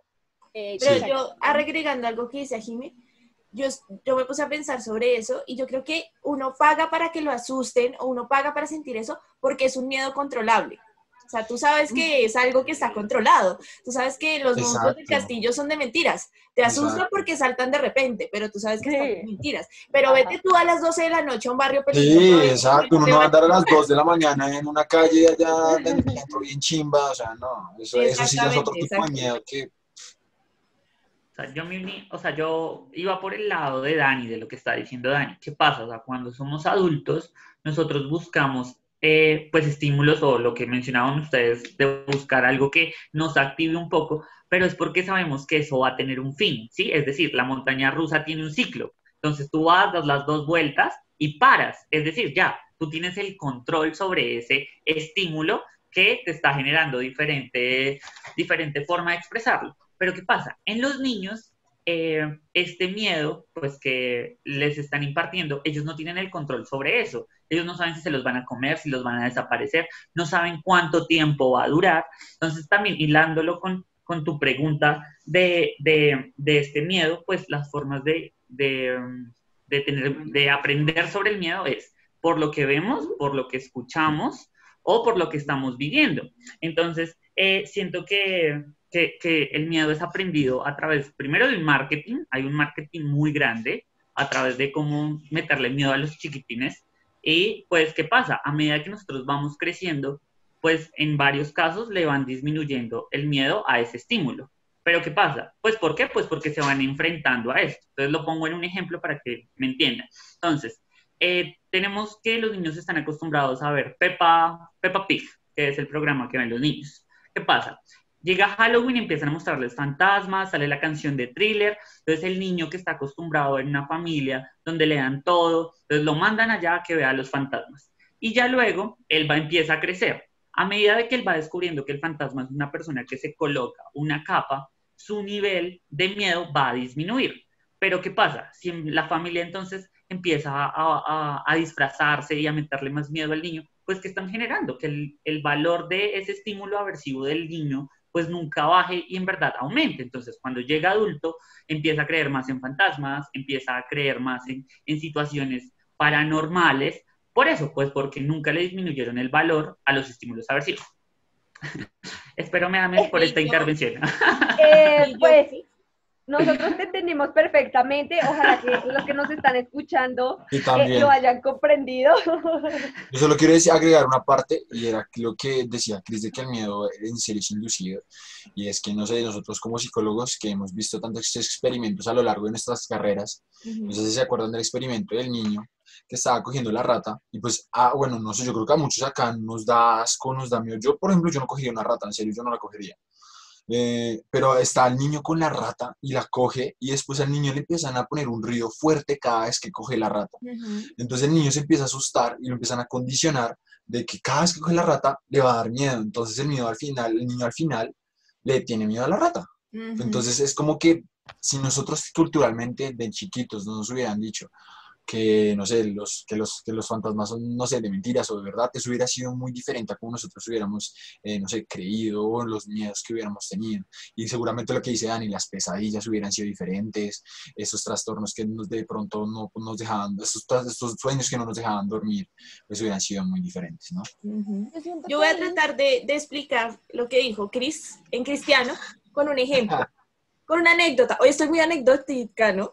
Eh, pero yo, agregando algo que dice Jimmy, yo, yo me puse a pensar sobre eso y yo creo que uno paga para que lo asusten o uno paga para sentir eso porque es un miedo controlable. O sea, tú sabes que es algo que está controlado. Tú sabes que los monstruos del castillo son de mentiras. Te asustan porque saltan de repente, pero tú sabes que son de mentiras. Pero vete tú a las 12 de la noche a un barrio peligroso. Sí, exacto. Uno no va a andar a las 2 de la mañana en una calle allá dentro bien chimba. O sea, no. Eso, eso sí es otro tipo de miedo que o sea, yo me o sea, yo iba por el lado de Dani, de lo que está diciendo Dani. ¿Qué pasa? O sea, cuando somos adultos, nosotros buscamos eh, pues estímulos o lo que mencionaban ustedes de buscar algo que nos active un poco, pero es porque sabemos que eso va a tener un fin, ¿sí? Es decir, la montaña rusa tiene un ciclo. Entonces tú vas, das las dos vueltas y paras. Es decir, ya, tú tienes el control sobre ese estímulo que te está generando diferente, diferente forma de expresarlo. Pero ¿qué pasa? En los niños, eh, este miedo, pues que les están impartiendo, ellos no tienen el control sobre eso. Ellos no saben si se los van a comer, si los van a desaparecer, no saben cuánto tiempo va a durar. Entonces, también hilándolo con, con tu pregunta de, de, de, este miedo, pues las formas de, de, de, tener, de aprender sobre el miedo es por lo que vemos, por lo que escuchamos o por lo que estamos viviendo. Entonces, eh, siento que, que, el miedo es aprendido a través, primero del marketing, hay un marketing muy grande a través de cómo meterle miedo a los chiquitines. Y pues, ¿qué pasa? A medida que nosotros vamos creciendo, pues en varios casos le van disminuyendo el miedo a ese estímulo. Pero ¿qué pasa? Pues ¿por qué? Pues porque se van enfrentando a esto. Entonces lo pongo en un ejemplo para que me entiendan. Entonces, eh, tenemos que los niños están acostumbrados a ver Peppa, Peppa Pig, que es el programa que ven los niños. ¿Qué pasa? Llega Halloween y empiezan a mostrarles fantasmas, sale la canción de thriller, entonces el niño que está acostumbrado en una familia donde le dan todo, entonces lo mandan allá a que vea los fantasmas. Y ya luego él va empieza a crecer. A medida de que él va descubriendo que el fantasma es una persona que se coloca una capa, su nivel de miedo va a disminuir. Pero ¿qué pasa? Si la familia entonces empieza a, disfrazarse y a meterle más miedo al niño, pues ¿qué están generando? Que el, el, valor de ese estímulo aversivo del niño pues nunca baje y en verdad aumente. Entonces, cuando llega adulto, empieza a creer más en fantasmas, empieza a creer más en, en situaciones paranormales. Por eso, pues porque nunca le disminuyeron el valor a los estímulos aversivos. Espero me ames por esta intervención. Eh, pues, Nosotros te entendimos perfectamente. Ojalá que los que nos están escuchando eh, lo hayan comprendido. yo solo quiero decir, agregar una parte, y era lo que decía Cris, de que el miedo en serio es inducido, y es que, no sé, nosotros como psicólogos que hemos visto tantos experimentos a lo largo de nuestras carreras, no sé si se acuerdan del experimento del niño que estaba cogiendo la rata, y pues, ah, bueno, no sé, yo creo que a muchos acá nos da asco, nos da miedo. Yo, por ejemplo, yo no cogería una rata, en serio, yo no la cogería. Eh, pero está el niño con la rata y la coge y después al niño le empiezan a poner un ruido fuerte cada vez que coge la rata. Entonces el niño se empieza a asustar y lo empiezan a condicionar de que cada vez que coge la rata le va a dar miedo. Entonces el miedo al final, el niño al final le tiene miedo a la rata. Entonces es como que si nosotros culturalmente de chiquitos no nos hubieran dicho que, no sé, los, que, los, que los fantasmas son, no sé, de mentiras o de verdad, eso hubiera sido muy diferente a como nosotros hubiéramos, eh, no sé, creído o los miedos que hubiéramos tenido. Y seguramente lo que dice Dani, las pesadillas hubieran sido diferentes, esos trastornos que nos, de pronto no nos dejaban, esos, estos sueños que no nos dejaban dormir, pues hubieran sido muy diferentes, ¿no? Yo siento Yo voy a tratar de, de explicar lo que dijo Cris en cristiano con un ejemplo, con una anécdota. Hoy estoy muy anecdótica, ¿no?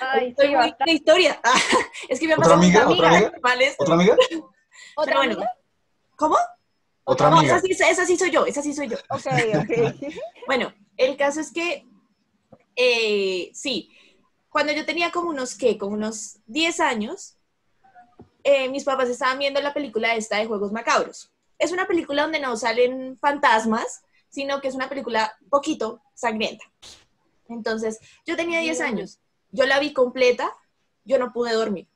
Ay, Estoy sí, muy historia. es que me ha ¿Otra pasado con amiga? ¿Otra amiga? ¿Otra amiga? ¿Otra bueno, amiga? ¿cómo? ¿Otra No, amiga? esa sí, esa sí soy yo, esa sí soy yo. Ok, ok. Bueno, el caso es que, eh, sí, cuando yo tenía como unos, ¿qué? Como unos 10 años, eh, mis papás estaban viendo la película esta de Juegos Macabros. Es una película donde no salen fantasmas, sino que es una película poquito sangrienta. Entonces, yo tenía 10 años, yo la vi completa, yo no pude dormir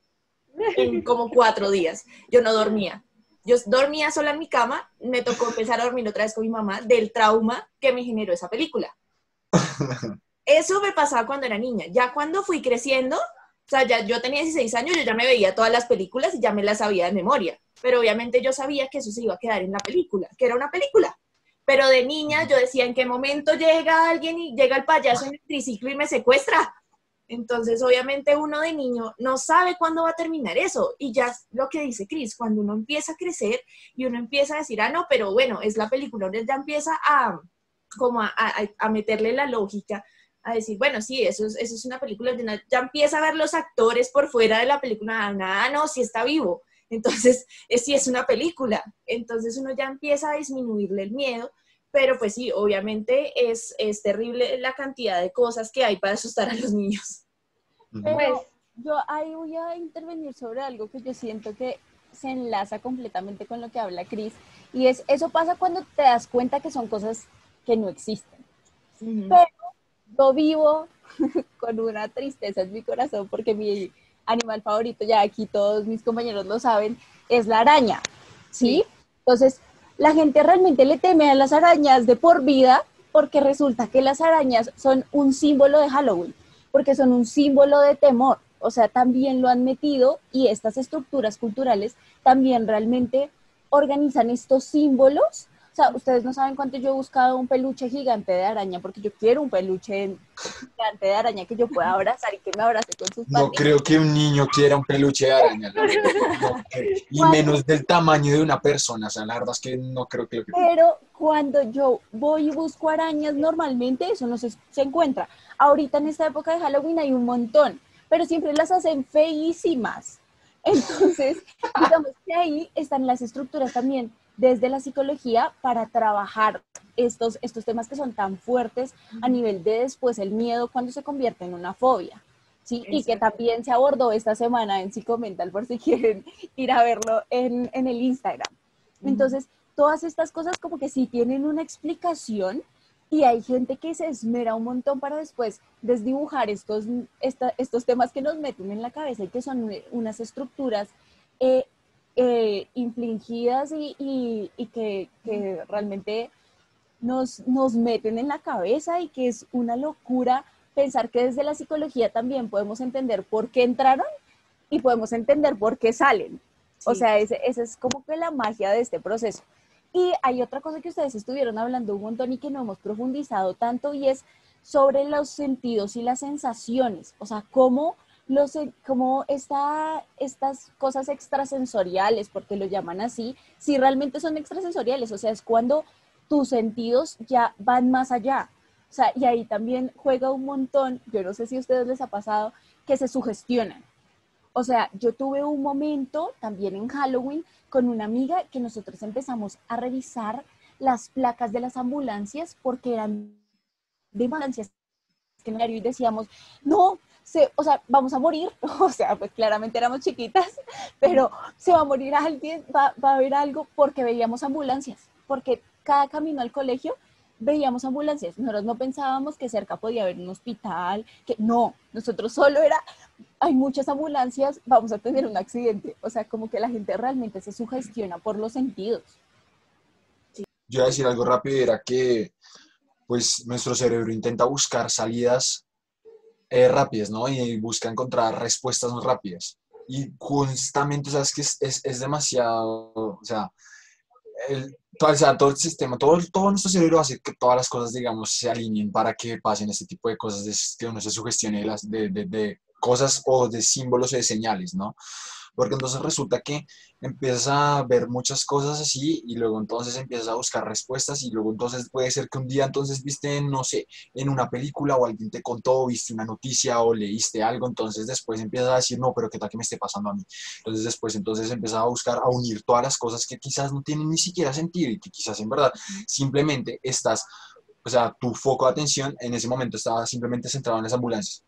en como cuatro días. Yo no dormía. Yo dormía sola en mi cama, me tocó empezar a dormir otra vez con mi mamá del trauma que me generó esa película. Eso me pasaba cuando era niña. Ya cuando fui creciendo, o sea, ya yo tenía 16 años, yo ya me veía todas las películas y ya me las sabía de memoria. Pero obviamente yo sabía que eso se iba a quedar en la película, que era una película. Pero de niña yo decía, ¿en qué momento llega alguien y llega el payaso en el triciclo y me secuestra? Entonces, obviamente uno de niño no sabe cuándo va a terminar eso. Y ya lo que dice Chris, cuando uno empieza a crecer y uno empieza a decir, ah, no, pero bueno, es la película, uno ya empieza a, como a, a- meterle la lógica, a decir, bueno, sí, eso es, eso es una película, ya empieza a ver los actores por fuera de la película, ah, no, sí está vivo. Entonces, es, sí es una película. Entonces uno ya empieza a disminuirle el miedo, pero pues sí, obviamente es, es terrible la cantidad de cosas que hay para asustar a los niños. Pero Pues- yo ahí voy a intervenir sobre algo que yo siento que se enlaza completamente con lo que habla Cris, y es, eso pasa cuando te das cuenta que son cosas que no existen. Ujú. Pero yo vivo con una tristeza en mi corazón porque mi animal favorito, ya aquí todos mis compañeros lo saben, es la araña, ¿sí? Entonces, la gente realmente le teme a las arañas de por vida porque resulta que las arañas son un símbolo de Halloween, porque son un símbolo de temor. O sea, también lo han metido y estas estructuras culturales también realmente organizan estos símbolos. Sea, ustedes no saben cuánto yo he buscado un peluche gigante de araña, porque yo quiero un peluche gigante de araña que yo pueda abrazar y que me abrace con sus No patitas. creo que un niño quiera un peluche de araña. la verdad. No creo. y menos del tamaño de una persona. O sea, la verdad es que no creo que... Pero cuando yo voy y busco arañas, normalmente eso no se, se encuentra. Ahorita en esta época de Halloween hay un montón, pero siempre las hacen feísimas. Entonces, digamos que ahí están las estructuras también desde la psicología para trabajar estos, estos temas que son tan fuertes a nivel de después el miedo cuando se convierte en una fobia. ¿sí? Y que también se abordó esta semana en Psicomental, por si quieren ir a verlo en, en el Instagram. Entonces, todas estas cosas como que sí tienen una explicación y hay gente que se esmera un montón para después desdibujar estos, esta- estos temas que nos meten en la cabeza y que son unas estructuras eh, eh, infligidas y, y- y que, que realmente nos, nos meten en la cabeza y que es una locura pensar que desde la psicología también podemos entender por qué entraron y podemos entender por qué salen. O sea, ese- esa es como que la magia de este proceso. Y hay otra cosa que ustedes estuvieron hablando un montón y que no hemos profundizado tanto y es sobre los sentidos y las sensaciones. O sea, cómo, los, cómo esta, estas cosas extrasensoriales, porque lo llaman así, si realmente son extrasensoriales. O sea, es cuando tus sentidos ya van más allá. O sea, y ahí también juega un montón, yo no sé si a ustedes les ha pasado, que se sugestionan. O sea, yo tuve un momento también en Halloween con una amiga que nosotros empezamos a revisar las placas de las ambulancias porque eran de ambulancias y decíamos, no, se, o sea, vamos a morir, o sea, pues claramente éramos chiquitas, pero se va a morir alguien, va, va a haber algo porque veíamos ambulancias, porque cada camino al colegio veíamos ambulancias. Nosotros no pensábamos que cerca podía haber un hospital, que no, nosotros solo era, hay muchas ambulancias, vamos a tener un accidente. O sea, como que la gente realmente se sugestiona por los sentidos. Yo iba a decir algo rápido, era que pues nuestro cerebro intenta buscar salidas eh, rápidas, ¿no? Y busca encontrar respuestas más rápidas. Y constantemente, o sea, es que es, es, demasiado, o sea, el, todo, o sea, todo el sistema, todo, todo nuestro cerebro hace que todas las cosas, digamos, se alineen para que pasen este tipo de cosas, de, que uno se sugestione las, de, de, de cosas o de símbolos o de señales, ¿no? Porque entonces resulta que empiezas a ver muchas cosas así y luego entonces empiezas a buscar respuestas y luego entonces puede ser que un día entonces viste, no sé, en una película o alguien te contó, viste una noticia o leíste algo, entonces después empiezas a decir, no, pero qué tal que me esté pasando a mí. Entonces después entonces empiezas a buscar, a unir todas las cosas que quizás no tienen ni siquiera sentido y que quizás en verdad simplemente estás, o sea, tu foco de atención en ese momento estaba simplemente centrado en las ambulancias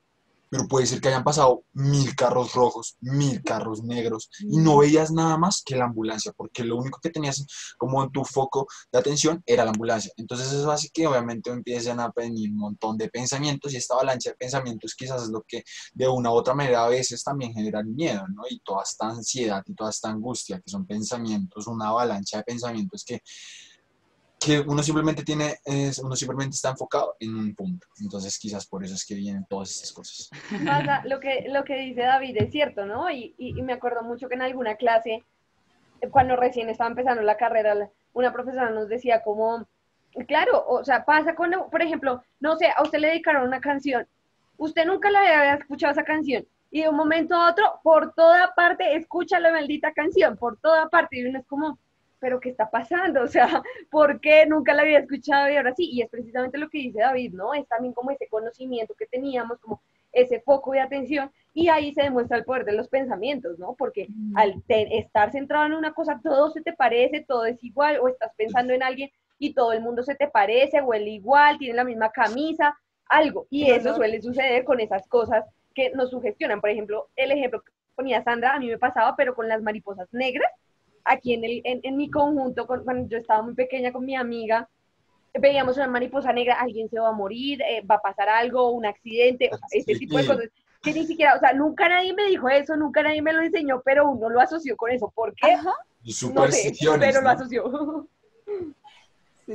pero puede ser que hayan pasado mil carros rojos, mil carros negros, y no veías nada más que la ambulancia, porque lo único que tenías como en tu foco de atención era la ambulancia. Entonces eso hace que obviamente empiecen a venir un montón de pensamientos, y esta avalancha de pensamientos quizás es lo que de una u otra manera a veces también genera miedo, ¿no? Y toda esta ansiedad y toda esta angustia, que son pensamientos, una avalancha de pensamientos que que uno simplemente tiene, es, uno simplemente está enfocado en un punto. Entonces quizás por eso es que vienen todas estas cosas. lo que, lo que dice David es cierto, ¿no? Y, y, me acuerdo mucho que en alguna clase, cuando recién estaba empezando la carrera, una profesora nos decía como, claro, o sea, pasa con, por ejemplo, no sé, a usted le dedicaron una canción, usted nunca la había escuchado esa canción, y de un momento a otro, por toda parte, escucha la maldita canción, por toda parte, y uno es como, pero ¿qué está pasando? O sea, ¿por qué nunca la había escuchado y ahora sí? Y es precisamente lo que dice David, ¿no? Es también como ese conocimiento que teníamos, como ese foco de atención, y ahí se demuestra el poder de los pensamientos, ¿no? Porque al estar centrado en una cosa, todo se te parece, todo es igual, o estás pensando en alguien y todo el mundo se te parece, huele igual, tiene la misma camisa, algo. Y eso suele suceder con esas cosas que nos sugestionan. Por ejemplo, el ejemplo que ponía Sandra, a mí me pasaba, pero con las mariposas negras, aquí en, el, en, mi conjunto, cuando yo estaba muy pequeña con mi amiga, veíamos una mariposa negra, alguien se va a morir, eh, va a pasar algo, un accidente, ese tipo de cosas. Que ni siquiera, o sea, nunca nadie me dijo eso, nunca nadie me lo enseñó, pero uno lo asoció con eso. ¿Por qué? Y supersticiones. pero lo asoció.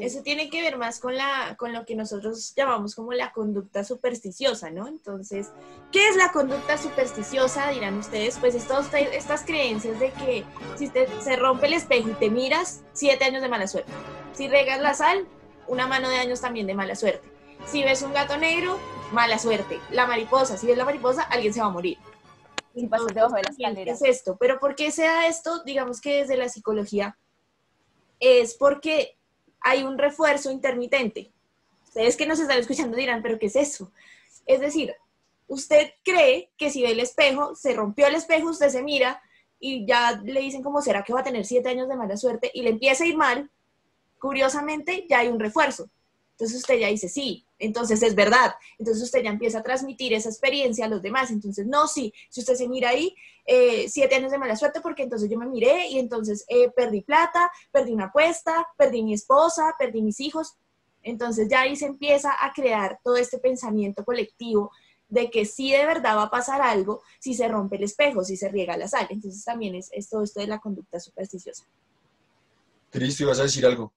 Eso tiene que ver más con, la, con lo que nosotros llamamos como la conducta supersticiosa, ¿no? Entonces, ¿qué es la conducta supersticiosa? Dirán ustedes, pues estos, estas creencias de que si te, se rompe el espejo y te miras, siete años de mala suerte. Si regas la sal, una mano de años también de mala suerte. Si ves un gato negro, mala suerte. La mariposa, si ves la mariposa, alguien se va a morir. Si pasas debajo de la escalera. Es esto, pero ¿por qué se da esto? Digamos que desde la psicología es porque hay un refuerzo intermitente. Ustedes que nos están escuchando dirán, pero ¿qué es eso? Es decir, usted cree que si ve el espejo, se rompió el espejo, usted se mira y ya le dicen como será que va a tener siete años de mala suerte y le empieza a ir mal, curiosamente ya hay un refuerzo. Entonces usted ya dice, sí, entonces es verdad. Entonces usted ya empieza a transmitir esa experiencia a los demás. Entonces, no, sí, si usted se mira ahí, eh, siete años de mala suerte porque entonces yo me miré y entonces eh, perdí plata, perdí una apuesta, perdí mi esposa, perdí mis hijos. Entonces ya ahí se empieza a crear todo este pensamiento colectivo de que sí de verdad va a pasar algo si se rompe el espejo, si se riega la sal. Entonces también es, todo esto de la conducta supersticiosa. Cristo, ¿ibas a decir algo?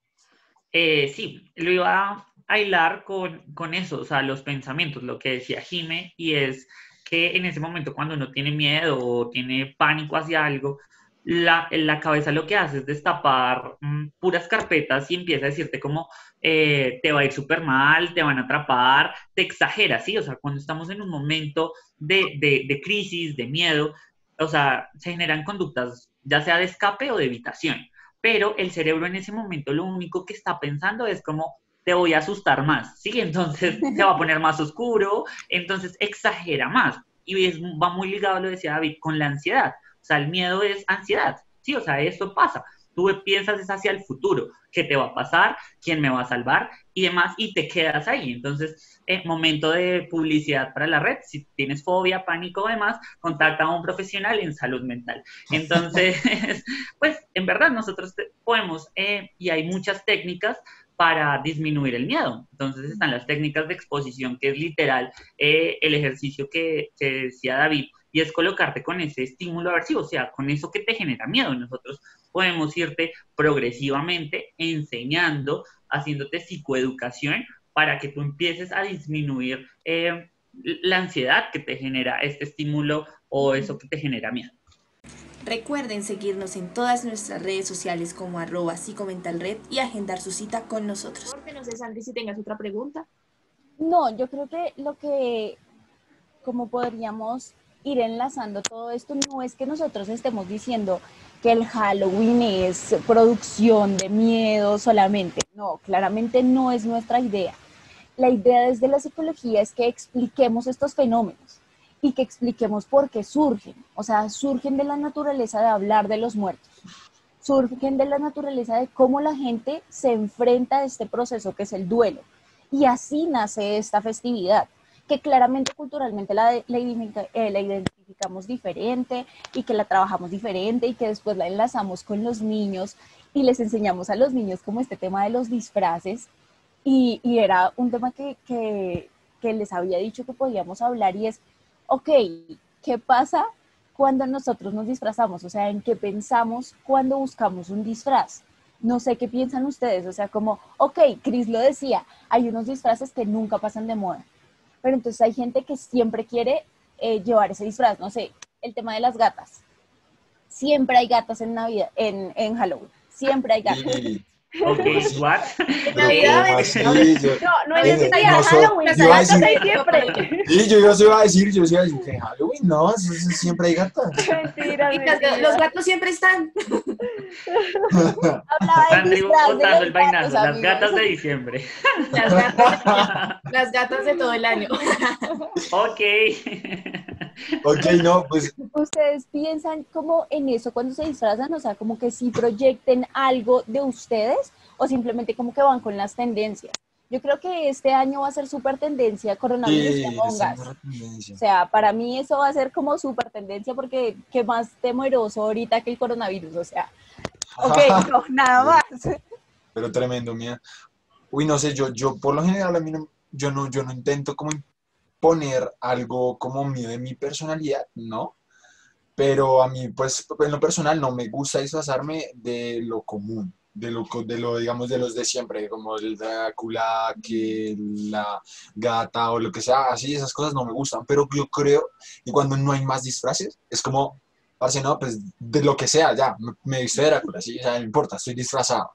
Eh, sí, lo iba a hilar con, con eso, o sea, los pensamientos, lo que decía Jime, y es que en ese momento cuando uno tiene miedo o tiene pánico hacia algo, la, la cabeza lo que hace es destapar mm, puras carpetas y empieza a decirte como eh, te va a ir súper mal, te van a atrapar, te exagera, ¿sí? O sea, cuando estamos en un momento de, de, de crisis, de miedo, o sea, se generan conductas ya sea de escape o de evitación, pero el cerebro en ese momento lo único que está pensando es como te voy a asustar más, ¿sí? Entonces se va a poner más oscuro, entonces exagera más. Y es, va muy ligado, lo decía David, con la ansiedad. O sea, el miedo es ansiedad, ¿sí? O sea, esto pasa. Tú piensas es hacia el futuro, qué te va a pasar, quién me va a salvar y demás, y te quedas ahí. Entonces, eh, momento de publicidad para la red, si tienes fobia, pánico o demás, contacta a un profesional en salud mental. Entonces, pues en verdad nosotros podemos, eh, y hay muchas técnicas para disminuir el miedo. Entonces están las técnicas de exposición, que es literal eh, el ejercicio que, decía David, y es colocarte con ese estímulo aversivo, o sea, con eso que te genera miedo. Nosotros podemos irte progresivamente enseñando, haciéndote psicoeducación para que tú empieces a disminuir eh, la ansiedad que te genera este estímulo o eso que te genera miedo. Recuerden seguirnos en todas nuestras redes sociales como arroba psicomentalred y agendar su cita con nosotros. No sé, Sandy, si tengas otra pregunta. No, yo creo que lo que, como podríamos ir enlazando todo esto, no es que nosotros estemos diciendo que el Halloween es producción de miedo solamente. No, claramente no es nuestra idea. La idea desde la psicología es que expliquemos estos fenómenos y que expliquemos por qué surgen. O sea, surgen de la naturaleza de hablar de los muertos. Surgen de la naturaleza de cómo la gente se enfrenta a este proceso que es el duelo. Y así nace esta festividad que claramente culturalmente la, eh, la, identificamos diferente y que la trabajamos diferente y que después la enlazamos con los niños y les enseñamos a los niños como este tema de los disfraces y, y era un tema que, que, que les había dicho que podíamos hablar y es, ok, ¿qué pasa cuando nosotros nos disfrazamos? O sea, ¿en qué pensamos cuando buscamos un disfraz? No sé qué piensan ustedes, o sea, como, ok, Chris lo decía, hay unos disfraces que nunca pasan de moda pero entonces hay gente que siempre quiere eh, llevar ese disfraz, no sé, el tema de las gatas. Siempre hay gatas en Navidad, en, en Halloween, siempre hay gatas. Ok, what? Navidad, no, no es de Halloween, yo iba a decir, siempre. Sí, yo, yo iba a decir, yo iba a decir que Halloween, no, siempre hay gatas. Mentira, mentira. Los gatos siempre están. Están botando el vainazo, las gatas de diciembre. Las gatas, las gatas de todo el año. Ok. Ok, no, pues. ¿Ustedes piensan como en eso cuando se disfrazan? O sea, como que si proyecten algo de ustedes o simplemente como que van con las tendencias. Yo creo que este año va a ser súper tendencia coronavirus sí, O sea, para mí eso va a ser como súper tendencia porque qué más temeroso ahorita que el coronavirus. O sea, ok, no, nada más. Pero tremendo, mía. Uy, no sé, yo, yo por lo general a mí no, yo no, yo no intento como poner algo como mío de mi personalidad, ¿no? Pero a mí, pues, en lo personal no me gusta disfrazarme de lo común, de lo, de lo, digamos, de los de siempre, como el Drácula, que la gata o lo que sea, así, esas cosas no me gustan, pero yo creo que cuando no hay más disfraces, es como, parce, no, pues, de lo que sea, ya, me, me visto de Drácula, sí, o sea, no importa, estoy disfrazado.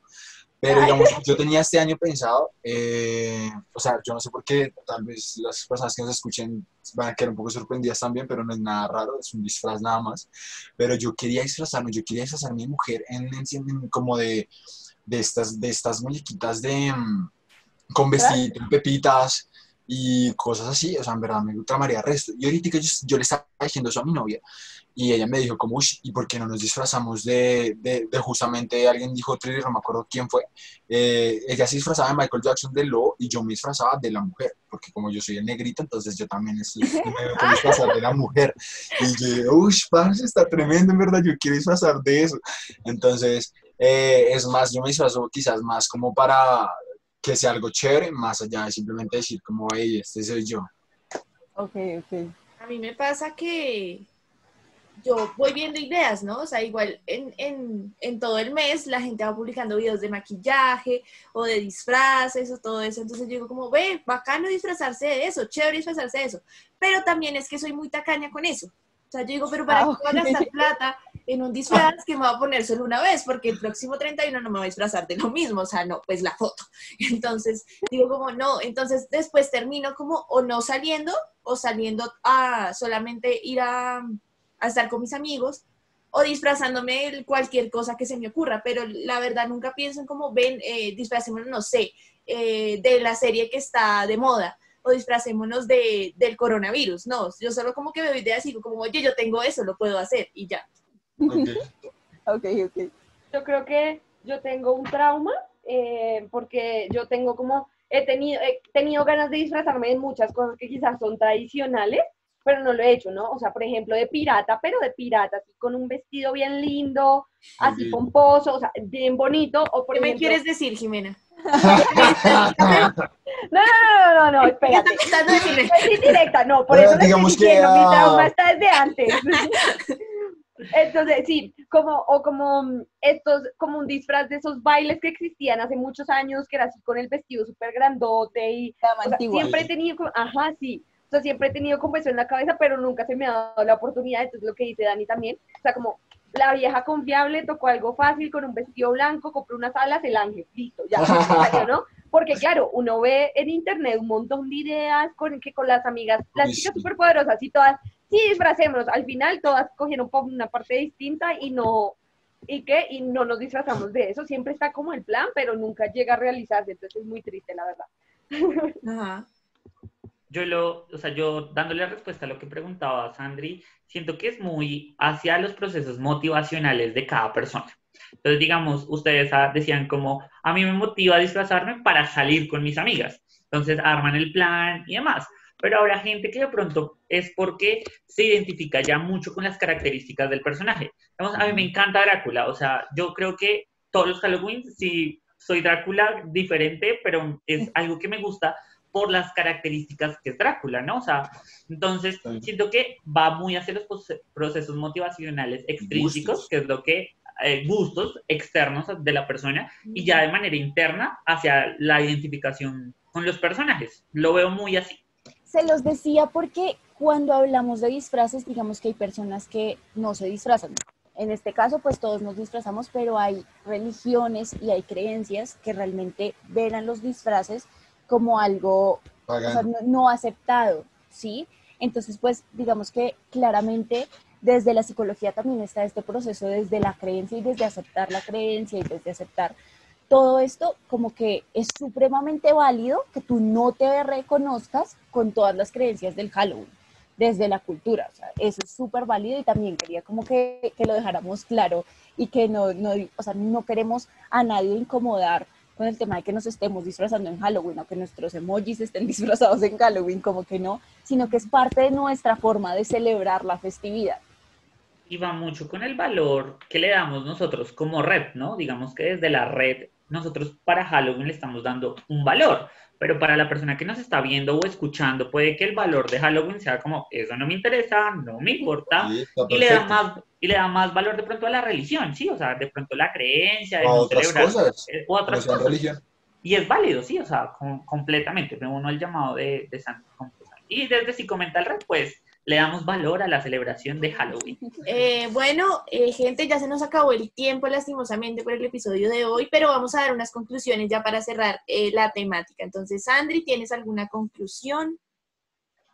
Pero digamos, yo tenía este año pensado, eh, o sea, yo no sé por qué, tal vez las personas que nos escuchen van a quedar un poco sorprendidas también, pero no es nada raro, es un disfraz nada más. Pero yo quería disfrazarme, yo quería disfrazar a mi mujer en, en, como de, de, estas, de estas muñequitas de, mm, con vestido, pepitas y cosas así, o sea, en verdad me gusta María Resto. Y ahorita yo, yo le estaba diciendo eso a mi novia, y ella me dijo como, ¿y por qué no nos disfrazamos de, de, justamente, alguien dijo thriller, no me acuerdo quién fue, eh, ella se disfrazaba de Michael Jackson de lo y yo me disfrazaba de la mujer, porque como yo soy el negrito, entonces yo también estoy, me voy a disfrazar de la mujer. Y yo, uy, parce, está tremendo, en verdad, yo quiero disfrazar de eso. Entonces, eh, es más, yo me disfrazo quizás más como para que sea algo chévere, más allá de simplemente decir como, hey, este soy yo. Ok, ok. A mí me pasa que yo voy viendo ideas, ¿no? O sea, igual en, en, en, todo el mes la gente va publicando videos de maquillaje o de disfraces o todo eso. Entonces yo digo como, ve, bacano disfrazarse de eso, chévere disfrazarse de eso. Pero también es que soy muy tacaña con eso. O sea, yo digo, pero ¿para ah, qué voy a gastar plata en un disfraz que me va a poner solo una vez? Porque el próximo 31 no me va a disfrazar de lo mismo. O sea, no, pues la foto. Entonces digo como, no. Entonces después termino como o no saliendo o saliendo a solamente ir a a estar con mis amigos o disfrazándome de cualquier cosa que se me ocurra, pero la verdad nunca pienso en como, ven, eh, disfracémonos, no sé, eh, de la serie que está de moda o disfracémonos de, del coronavirus. No, yo solo como que me doy ideas y digo como, oye, yo tengo eso, lo puedo hacer y ya. Ok. Ok, ok. Yo creo que yo tengo un trauma eh, porque yo tengo como, he tenido, he tenido ganas de disfrazarme de muchas cosas que quizás son tradicionales, pero no lo he hecho, ¿no? O sea, por ejemplo, de pirata, pero de pirata, así con un vestido bien lindo, así pomposo, o sea, bien bonito, o por ¿Qué me quieres decir, Jimena? No, no, no, no, no, ¿Qué espérate. Es indirecta, no, por eso digamos que, mi trauma está desde antes. Entonces, sí, como, o como estos, como un disfraz de esos bailes que existían hace muchos años, que era así con el vestido súper grandote y o sea, siempre he tenido, como- ajá, sí, sea, siempre he tenido como eso en la cabeza, pero nunca se me ha dado la oportunidad, entonces lo que dice Dani también, o sea, como la vieja confiable tocó algo fácil con un vestido blanco, compró unas alas, el ángel, listo, ya, salió, ¿no? Porque claro, uno ve en internet un montón de ideas con que con las amigas, las chicas súper poderosas y todas, sí, disfracémonos, al final todas cogieron una parte distinta y no, ¿y qué? Y no nos disfrazamos de eso, siempre está como el plan, pero nunca llega a realizarse, entonces es muy triste, la verdad. Ajá. Yo lo, o sea, yo dándole respuesta a lo que preguntaba Sandri, siento que es muy hacia los procesos motivacionales de cada persona. Entonces, digamos, ustedes ah, decían como, a mí me motiva disfrazarme para salir con mis amigas. Entonces, arman el plan y demás. Pero habrá gente que de pronto es porque se identifica ya mucho con las características del personaje. Digamos, a mí me encanta Drácula, o sea, yo creo que todos los Halloween, sí, soy Drácula diferente, pero es algo que me gusta por las características que es Drácula, ¿no? O sea, entonces Sí. siento que va muy hacia los procesos motivacionales extrínsecos, Gustos. que es lo que, eh, gustos externos de la persona, y ya de manera interna hacia la identificación con los personajes. Lo veo muy así. Se los decía porque cuando hablamos de disfraces, digamos que hay personas que no se disfrazan. En este caso, pues todos nos disfrazamos, pero hay religiones y hay creencias que realmente ven a los disfraces como algo o sea, Pagando. no, no aceptado, ¿sí? Entonces, pues, digamos que claramente desde la psicología también está este proceso desde la creencia y desde aceptar la creencia y desde aceptar todo esto, como que es supremamente válido que tú no te reconozcas con todas las creencias del Halloween, desde la cultura, o sea, eso es súper válido y también quería como que, que lo dejáramos claro y que no, no, o sea, no queremos a nadie incomodar con el tema de que nos estemos disfrazando en Halloween o que nuestros emojis estén disfrazados en Halloween, como que no, sino que es parte de nuestra forma de celebrar la festividad. Y va mucho con el valor que le damos nosotros como red, ¿no? Digamos que desde la red, nosotros para Halloween le estamos dando un valor, pero para la persona que nos está viendo o escuchando, puede que el valor de Halloween sea como, eso no me interesa, no me importa, Sí, y le da más y le da más valor de pronto a la religión, sí, o sea, de pronto la creencia, de O no otras celebrar, cosas. eh, o a No otras sean cosas. religión. Y es válido, sí, o sea, com- completamente, me uno al llamado de, de San Y desde Si Comenta el Red, pues, le damos valor a la celebración de Halloween. Eh, bueno, eh, gente, ya se nos acabó el tiempo lastimosamente por el episodio de hoy, pero vamos a dar unas conclusiones ya para cerrar eh, la temática. Entonces, Sandri, ¿tienes alguna conclusión?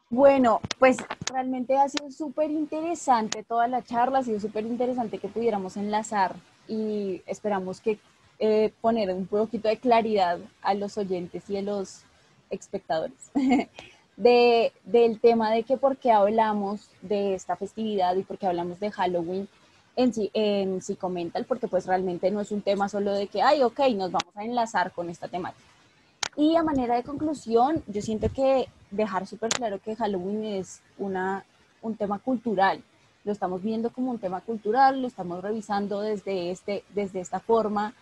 Bueno, pues realmente ha sido súper interesante toda la charla, ha sido súper interesante que pudiéramos enlazar y esperamos que eh, poner un poquito de claridad a los oyentes y a los espectadores de, del tema de que por qué hablamos de esta festividad y por qué hablamos de Halloween en, en Psicomental, porque pues realmente no es un tema solo de que, ay, ok, nos vamos a enlazar con esta temática. Y a manera de conclusión, yo siento que dejar súper claro que Halloween es una, un tema cultural. Lo estamos viendo como un tema cultural, lo estamos revisando desde, este, desde esta forma,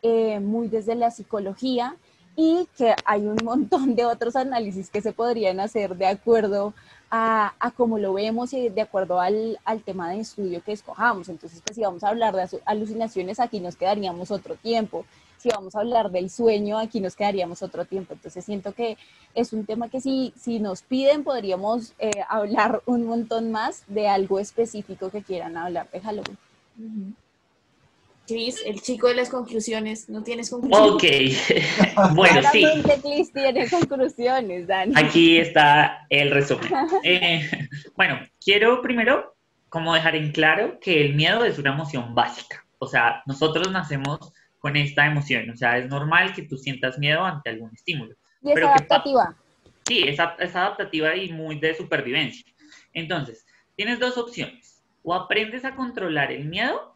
eh, muy desde la psicología y que hay un montón de otros análisis que se podrían hacer de acuerdo a, a cómo lo vemos y de acuerdo al, al tema de estudio que escojamos. Entonces, pues si vamos a hablar de alucinaciones, aquí nos quedaríamos otro tiempo. Si vamos a hablar del sueño, aquí nos quedaríamos otro tiempo. Entonces, siento que es un tema que si, si nos piden, podríamos eh, hablar un montón más de algo específico que quieran hablar de Halloween. Chris, el chico de las conclusiones, ¿no tienes conclusiones? Ok, bueno, sí. Chris tiene conclusiones, Dani. Aquí está el resumen. Eh, bueno, quiero primero como dejar en claro que el miedo es una emoción básica. O sea, nosotros nacemos con esta emoción. O sea, es normal que tú sientas miedo ante algún estímulo. Y es adaptativa. sí, es, es adaptativa y muy de supervivencia. Entonces, tienes dos opciones. O aprendes a controlar el miedo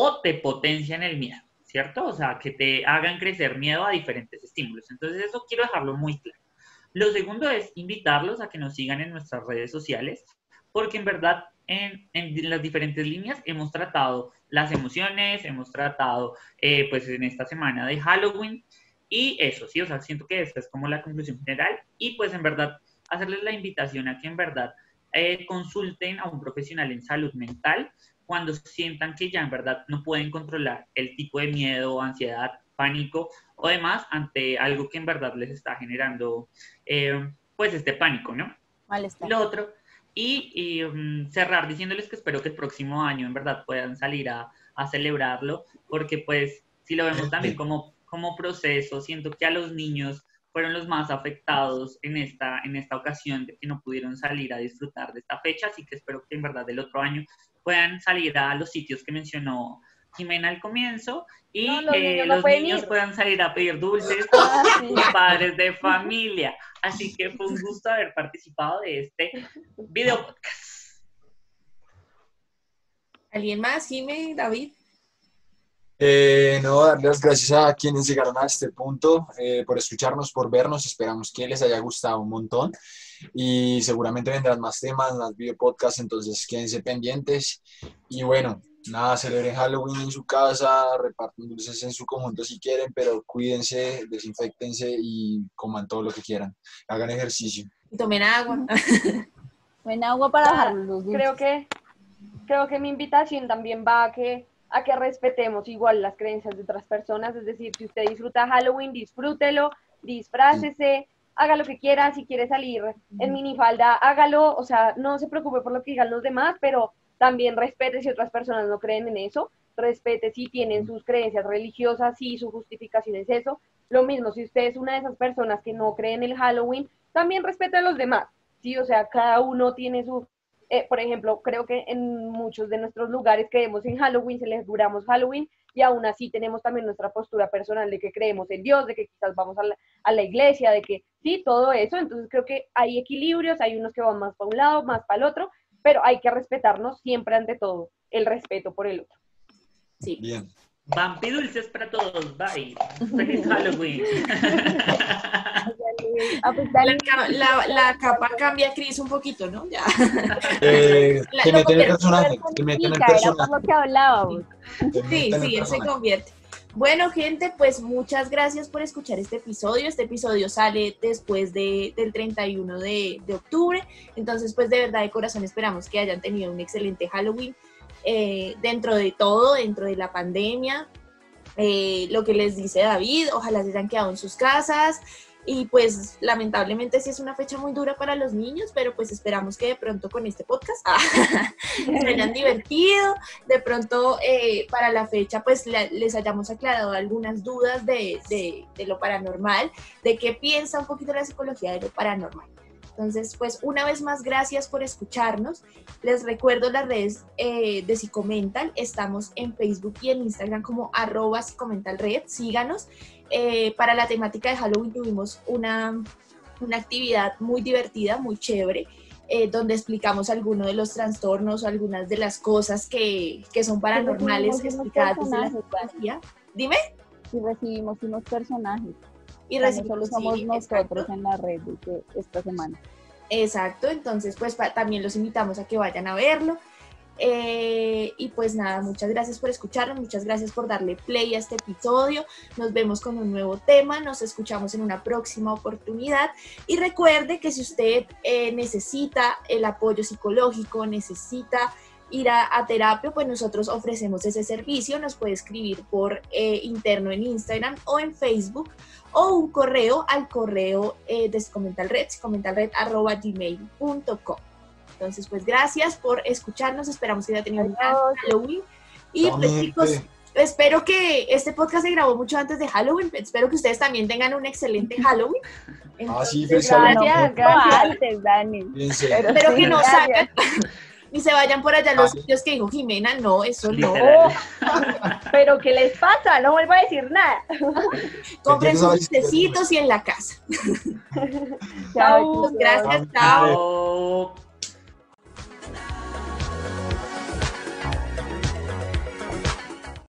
o te potencian el miedo, ¿cierto? O sea, que te hagan crecer miedo a diferentes estímulos. Entonces, eso quiero dejarlo muy claro. Lo segundo es invitarlos a que nos sigan en nuestras redes sociales, porque en verdad en, las diferentes líneas hemos tratado las emociones, hemos tratado eh, pues en esta semana de Halloween y eso, sí, o sea, siento que esta es como la conclusión general y pues en verdad hacerles la invitación a que en verdad eh, consulten a un profesional en salud mental cuando sientan que ya en verdad no pueden controlar el tipo de miedo, ansiedad, pánico o demás ante algo que en verdad les está generando eh, pues este pánico, ¿no? Malestar. Lo otro y, mm, cerrar diciéndoles que espero que el próximo año en verdad puedan salir a, celebrarlo, porque pues si lo vemos también como, como proceso, siento que a los niños fueron los más afectados en esta, en esta ocasión de que no pudieron salir a disfrutar de esta fecha, así que espero que en verdad el otro año puedan salir a los sitios que mencionó Jimena al comienzo y los, niños, puedan salir a pedir dulces ah, con padres de familia. Así que fue un gusto haber participado de este video podcast. ¿Alguien más, Jimé, David? Eh, no, darle las gracias a quienes llegaron a este punto eh, por escucharnos, por vernos. Esperamos que les haya gustado un montón y seguramente vendrán más temas, más video podcasts, entonces quédense pendientes. Y bueno, nada, celebren Halloween en su casa, reparten dulces en su conjunto si quieren, pero cuídense, desinfectense y coman todo lo que quieran. Hagan ejercicio. Y tomen agua. tomen agua para bajar los dulces. Creo que, creo que mi invitación también va a que, a que respetemos igual las creencias de otras personas, es decir, si usted disfruta Halloween, disfrútelo, disfrácese. Haga lo que quiera, si quiere salir en minifalda, hágalo, o sea, no se preocupe por lo que digan los demás, pero también respete si otras personas no creen en eso, respete si tienen sus creencias religiosas, si su justificación es eso. Lo mismo, si usted es una de esas personas que no creen en el Halloween, también respete a los demás, ¿sí? O sea, cada uno tiene su... Eh, por ejemplo, creo que en muchos de nuestros lugares creemos en Halloween, celebramos Halloween y aún así tenemos también nuestra postura personal de que creemos en Dios, de que quizás vamos a la, a la iglesia, de que sí, todo eso. Entonces creo que hay equilibrios, hay unos que van más para un lado, más para el otro, pero hay que respetarnos siempre ante todo, el respeto por el otro. Sí. Bien. Vampi dulces para todos, bye. Feliz Halloween. Ah, pues la, la, capa cambia Cris un poquito, ¿no? Ya. Eh, el personaje. El. Era que hablábamos. Sí, sí, él se convierte. Bueno, gente, pues muchas gracias por escuchar este episodio. Este episodio sale después de, del 31 de, de, octubre. Entonces, pues de verdad, de corazón, esperamos que hayan tenido un excelente Halloween eh, dentro de todo, dentro de la pandemia. Eh, lo que les dice David, ojalá se hayan quedado en sus casas, y pues lamentablemente sí es una fecha muy dura para los niños, pero pues esperamos que de pronto con este podcast se hayan divertido, de pronto eh, para la fecha pues les hayamos aclarado algunas dudas de, de, lo paranormal, de qué piensa un poquito la psicología de lo paranormal. Entonces, pues una vez más, gracias por escucharnos. Les recuerdo las redes eh, de Psicomental. Estamos en Facebook y en Instagram como arroba Psicomentalred. Síganos. Eh, para la temática de Halloween tuvimos una, una actividad muy divertida, muy chévere, eh, donde explicamos algunos de los trastornos, algunas de las cosas que, que son paranormales explicadas desde la psicología. Dime. Y recibimos unos personajes. Y solo somos nosotros en la red de esta semana. Exacto, entonces pues también los invitamos a que vayan a verlo. Eh, y pues nada, muchas gracias por escucharnos, muchas gracias por darle play a este episodio. Nos vemos con un nuevo tema, nos escuchamos en una próxima oportunidad. Y recuerde que si usted eh, necesita el apoyo psicológico, necesita ir a, terapia, pues nosotros ofrecemos ese servicio. Nos puede escribir por eh, interno en Instagram o en Facebook o un correo al correo de Comentalred, gmail.com entonces, pues gracias por escucharnos. Esperamos que haya tenido un gran Halloween. Y pues, chicos, espero que este podcast se grabó mucho antes de Halloween. Espero que ustedes también tengan un excelente Halloween. ah, sí, gracias, gracias, Dani. Espero que no saquen. Y se vayan por allá los sitios que dijo Jimena, no, eso no. Pero ¿qué les pasa? No vuelvo a decir nada. Compren sus tecitos y en la casa. Chao. Gracias, chao. Chao.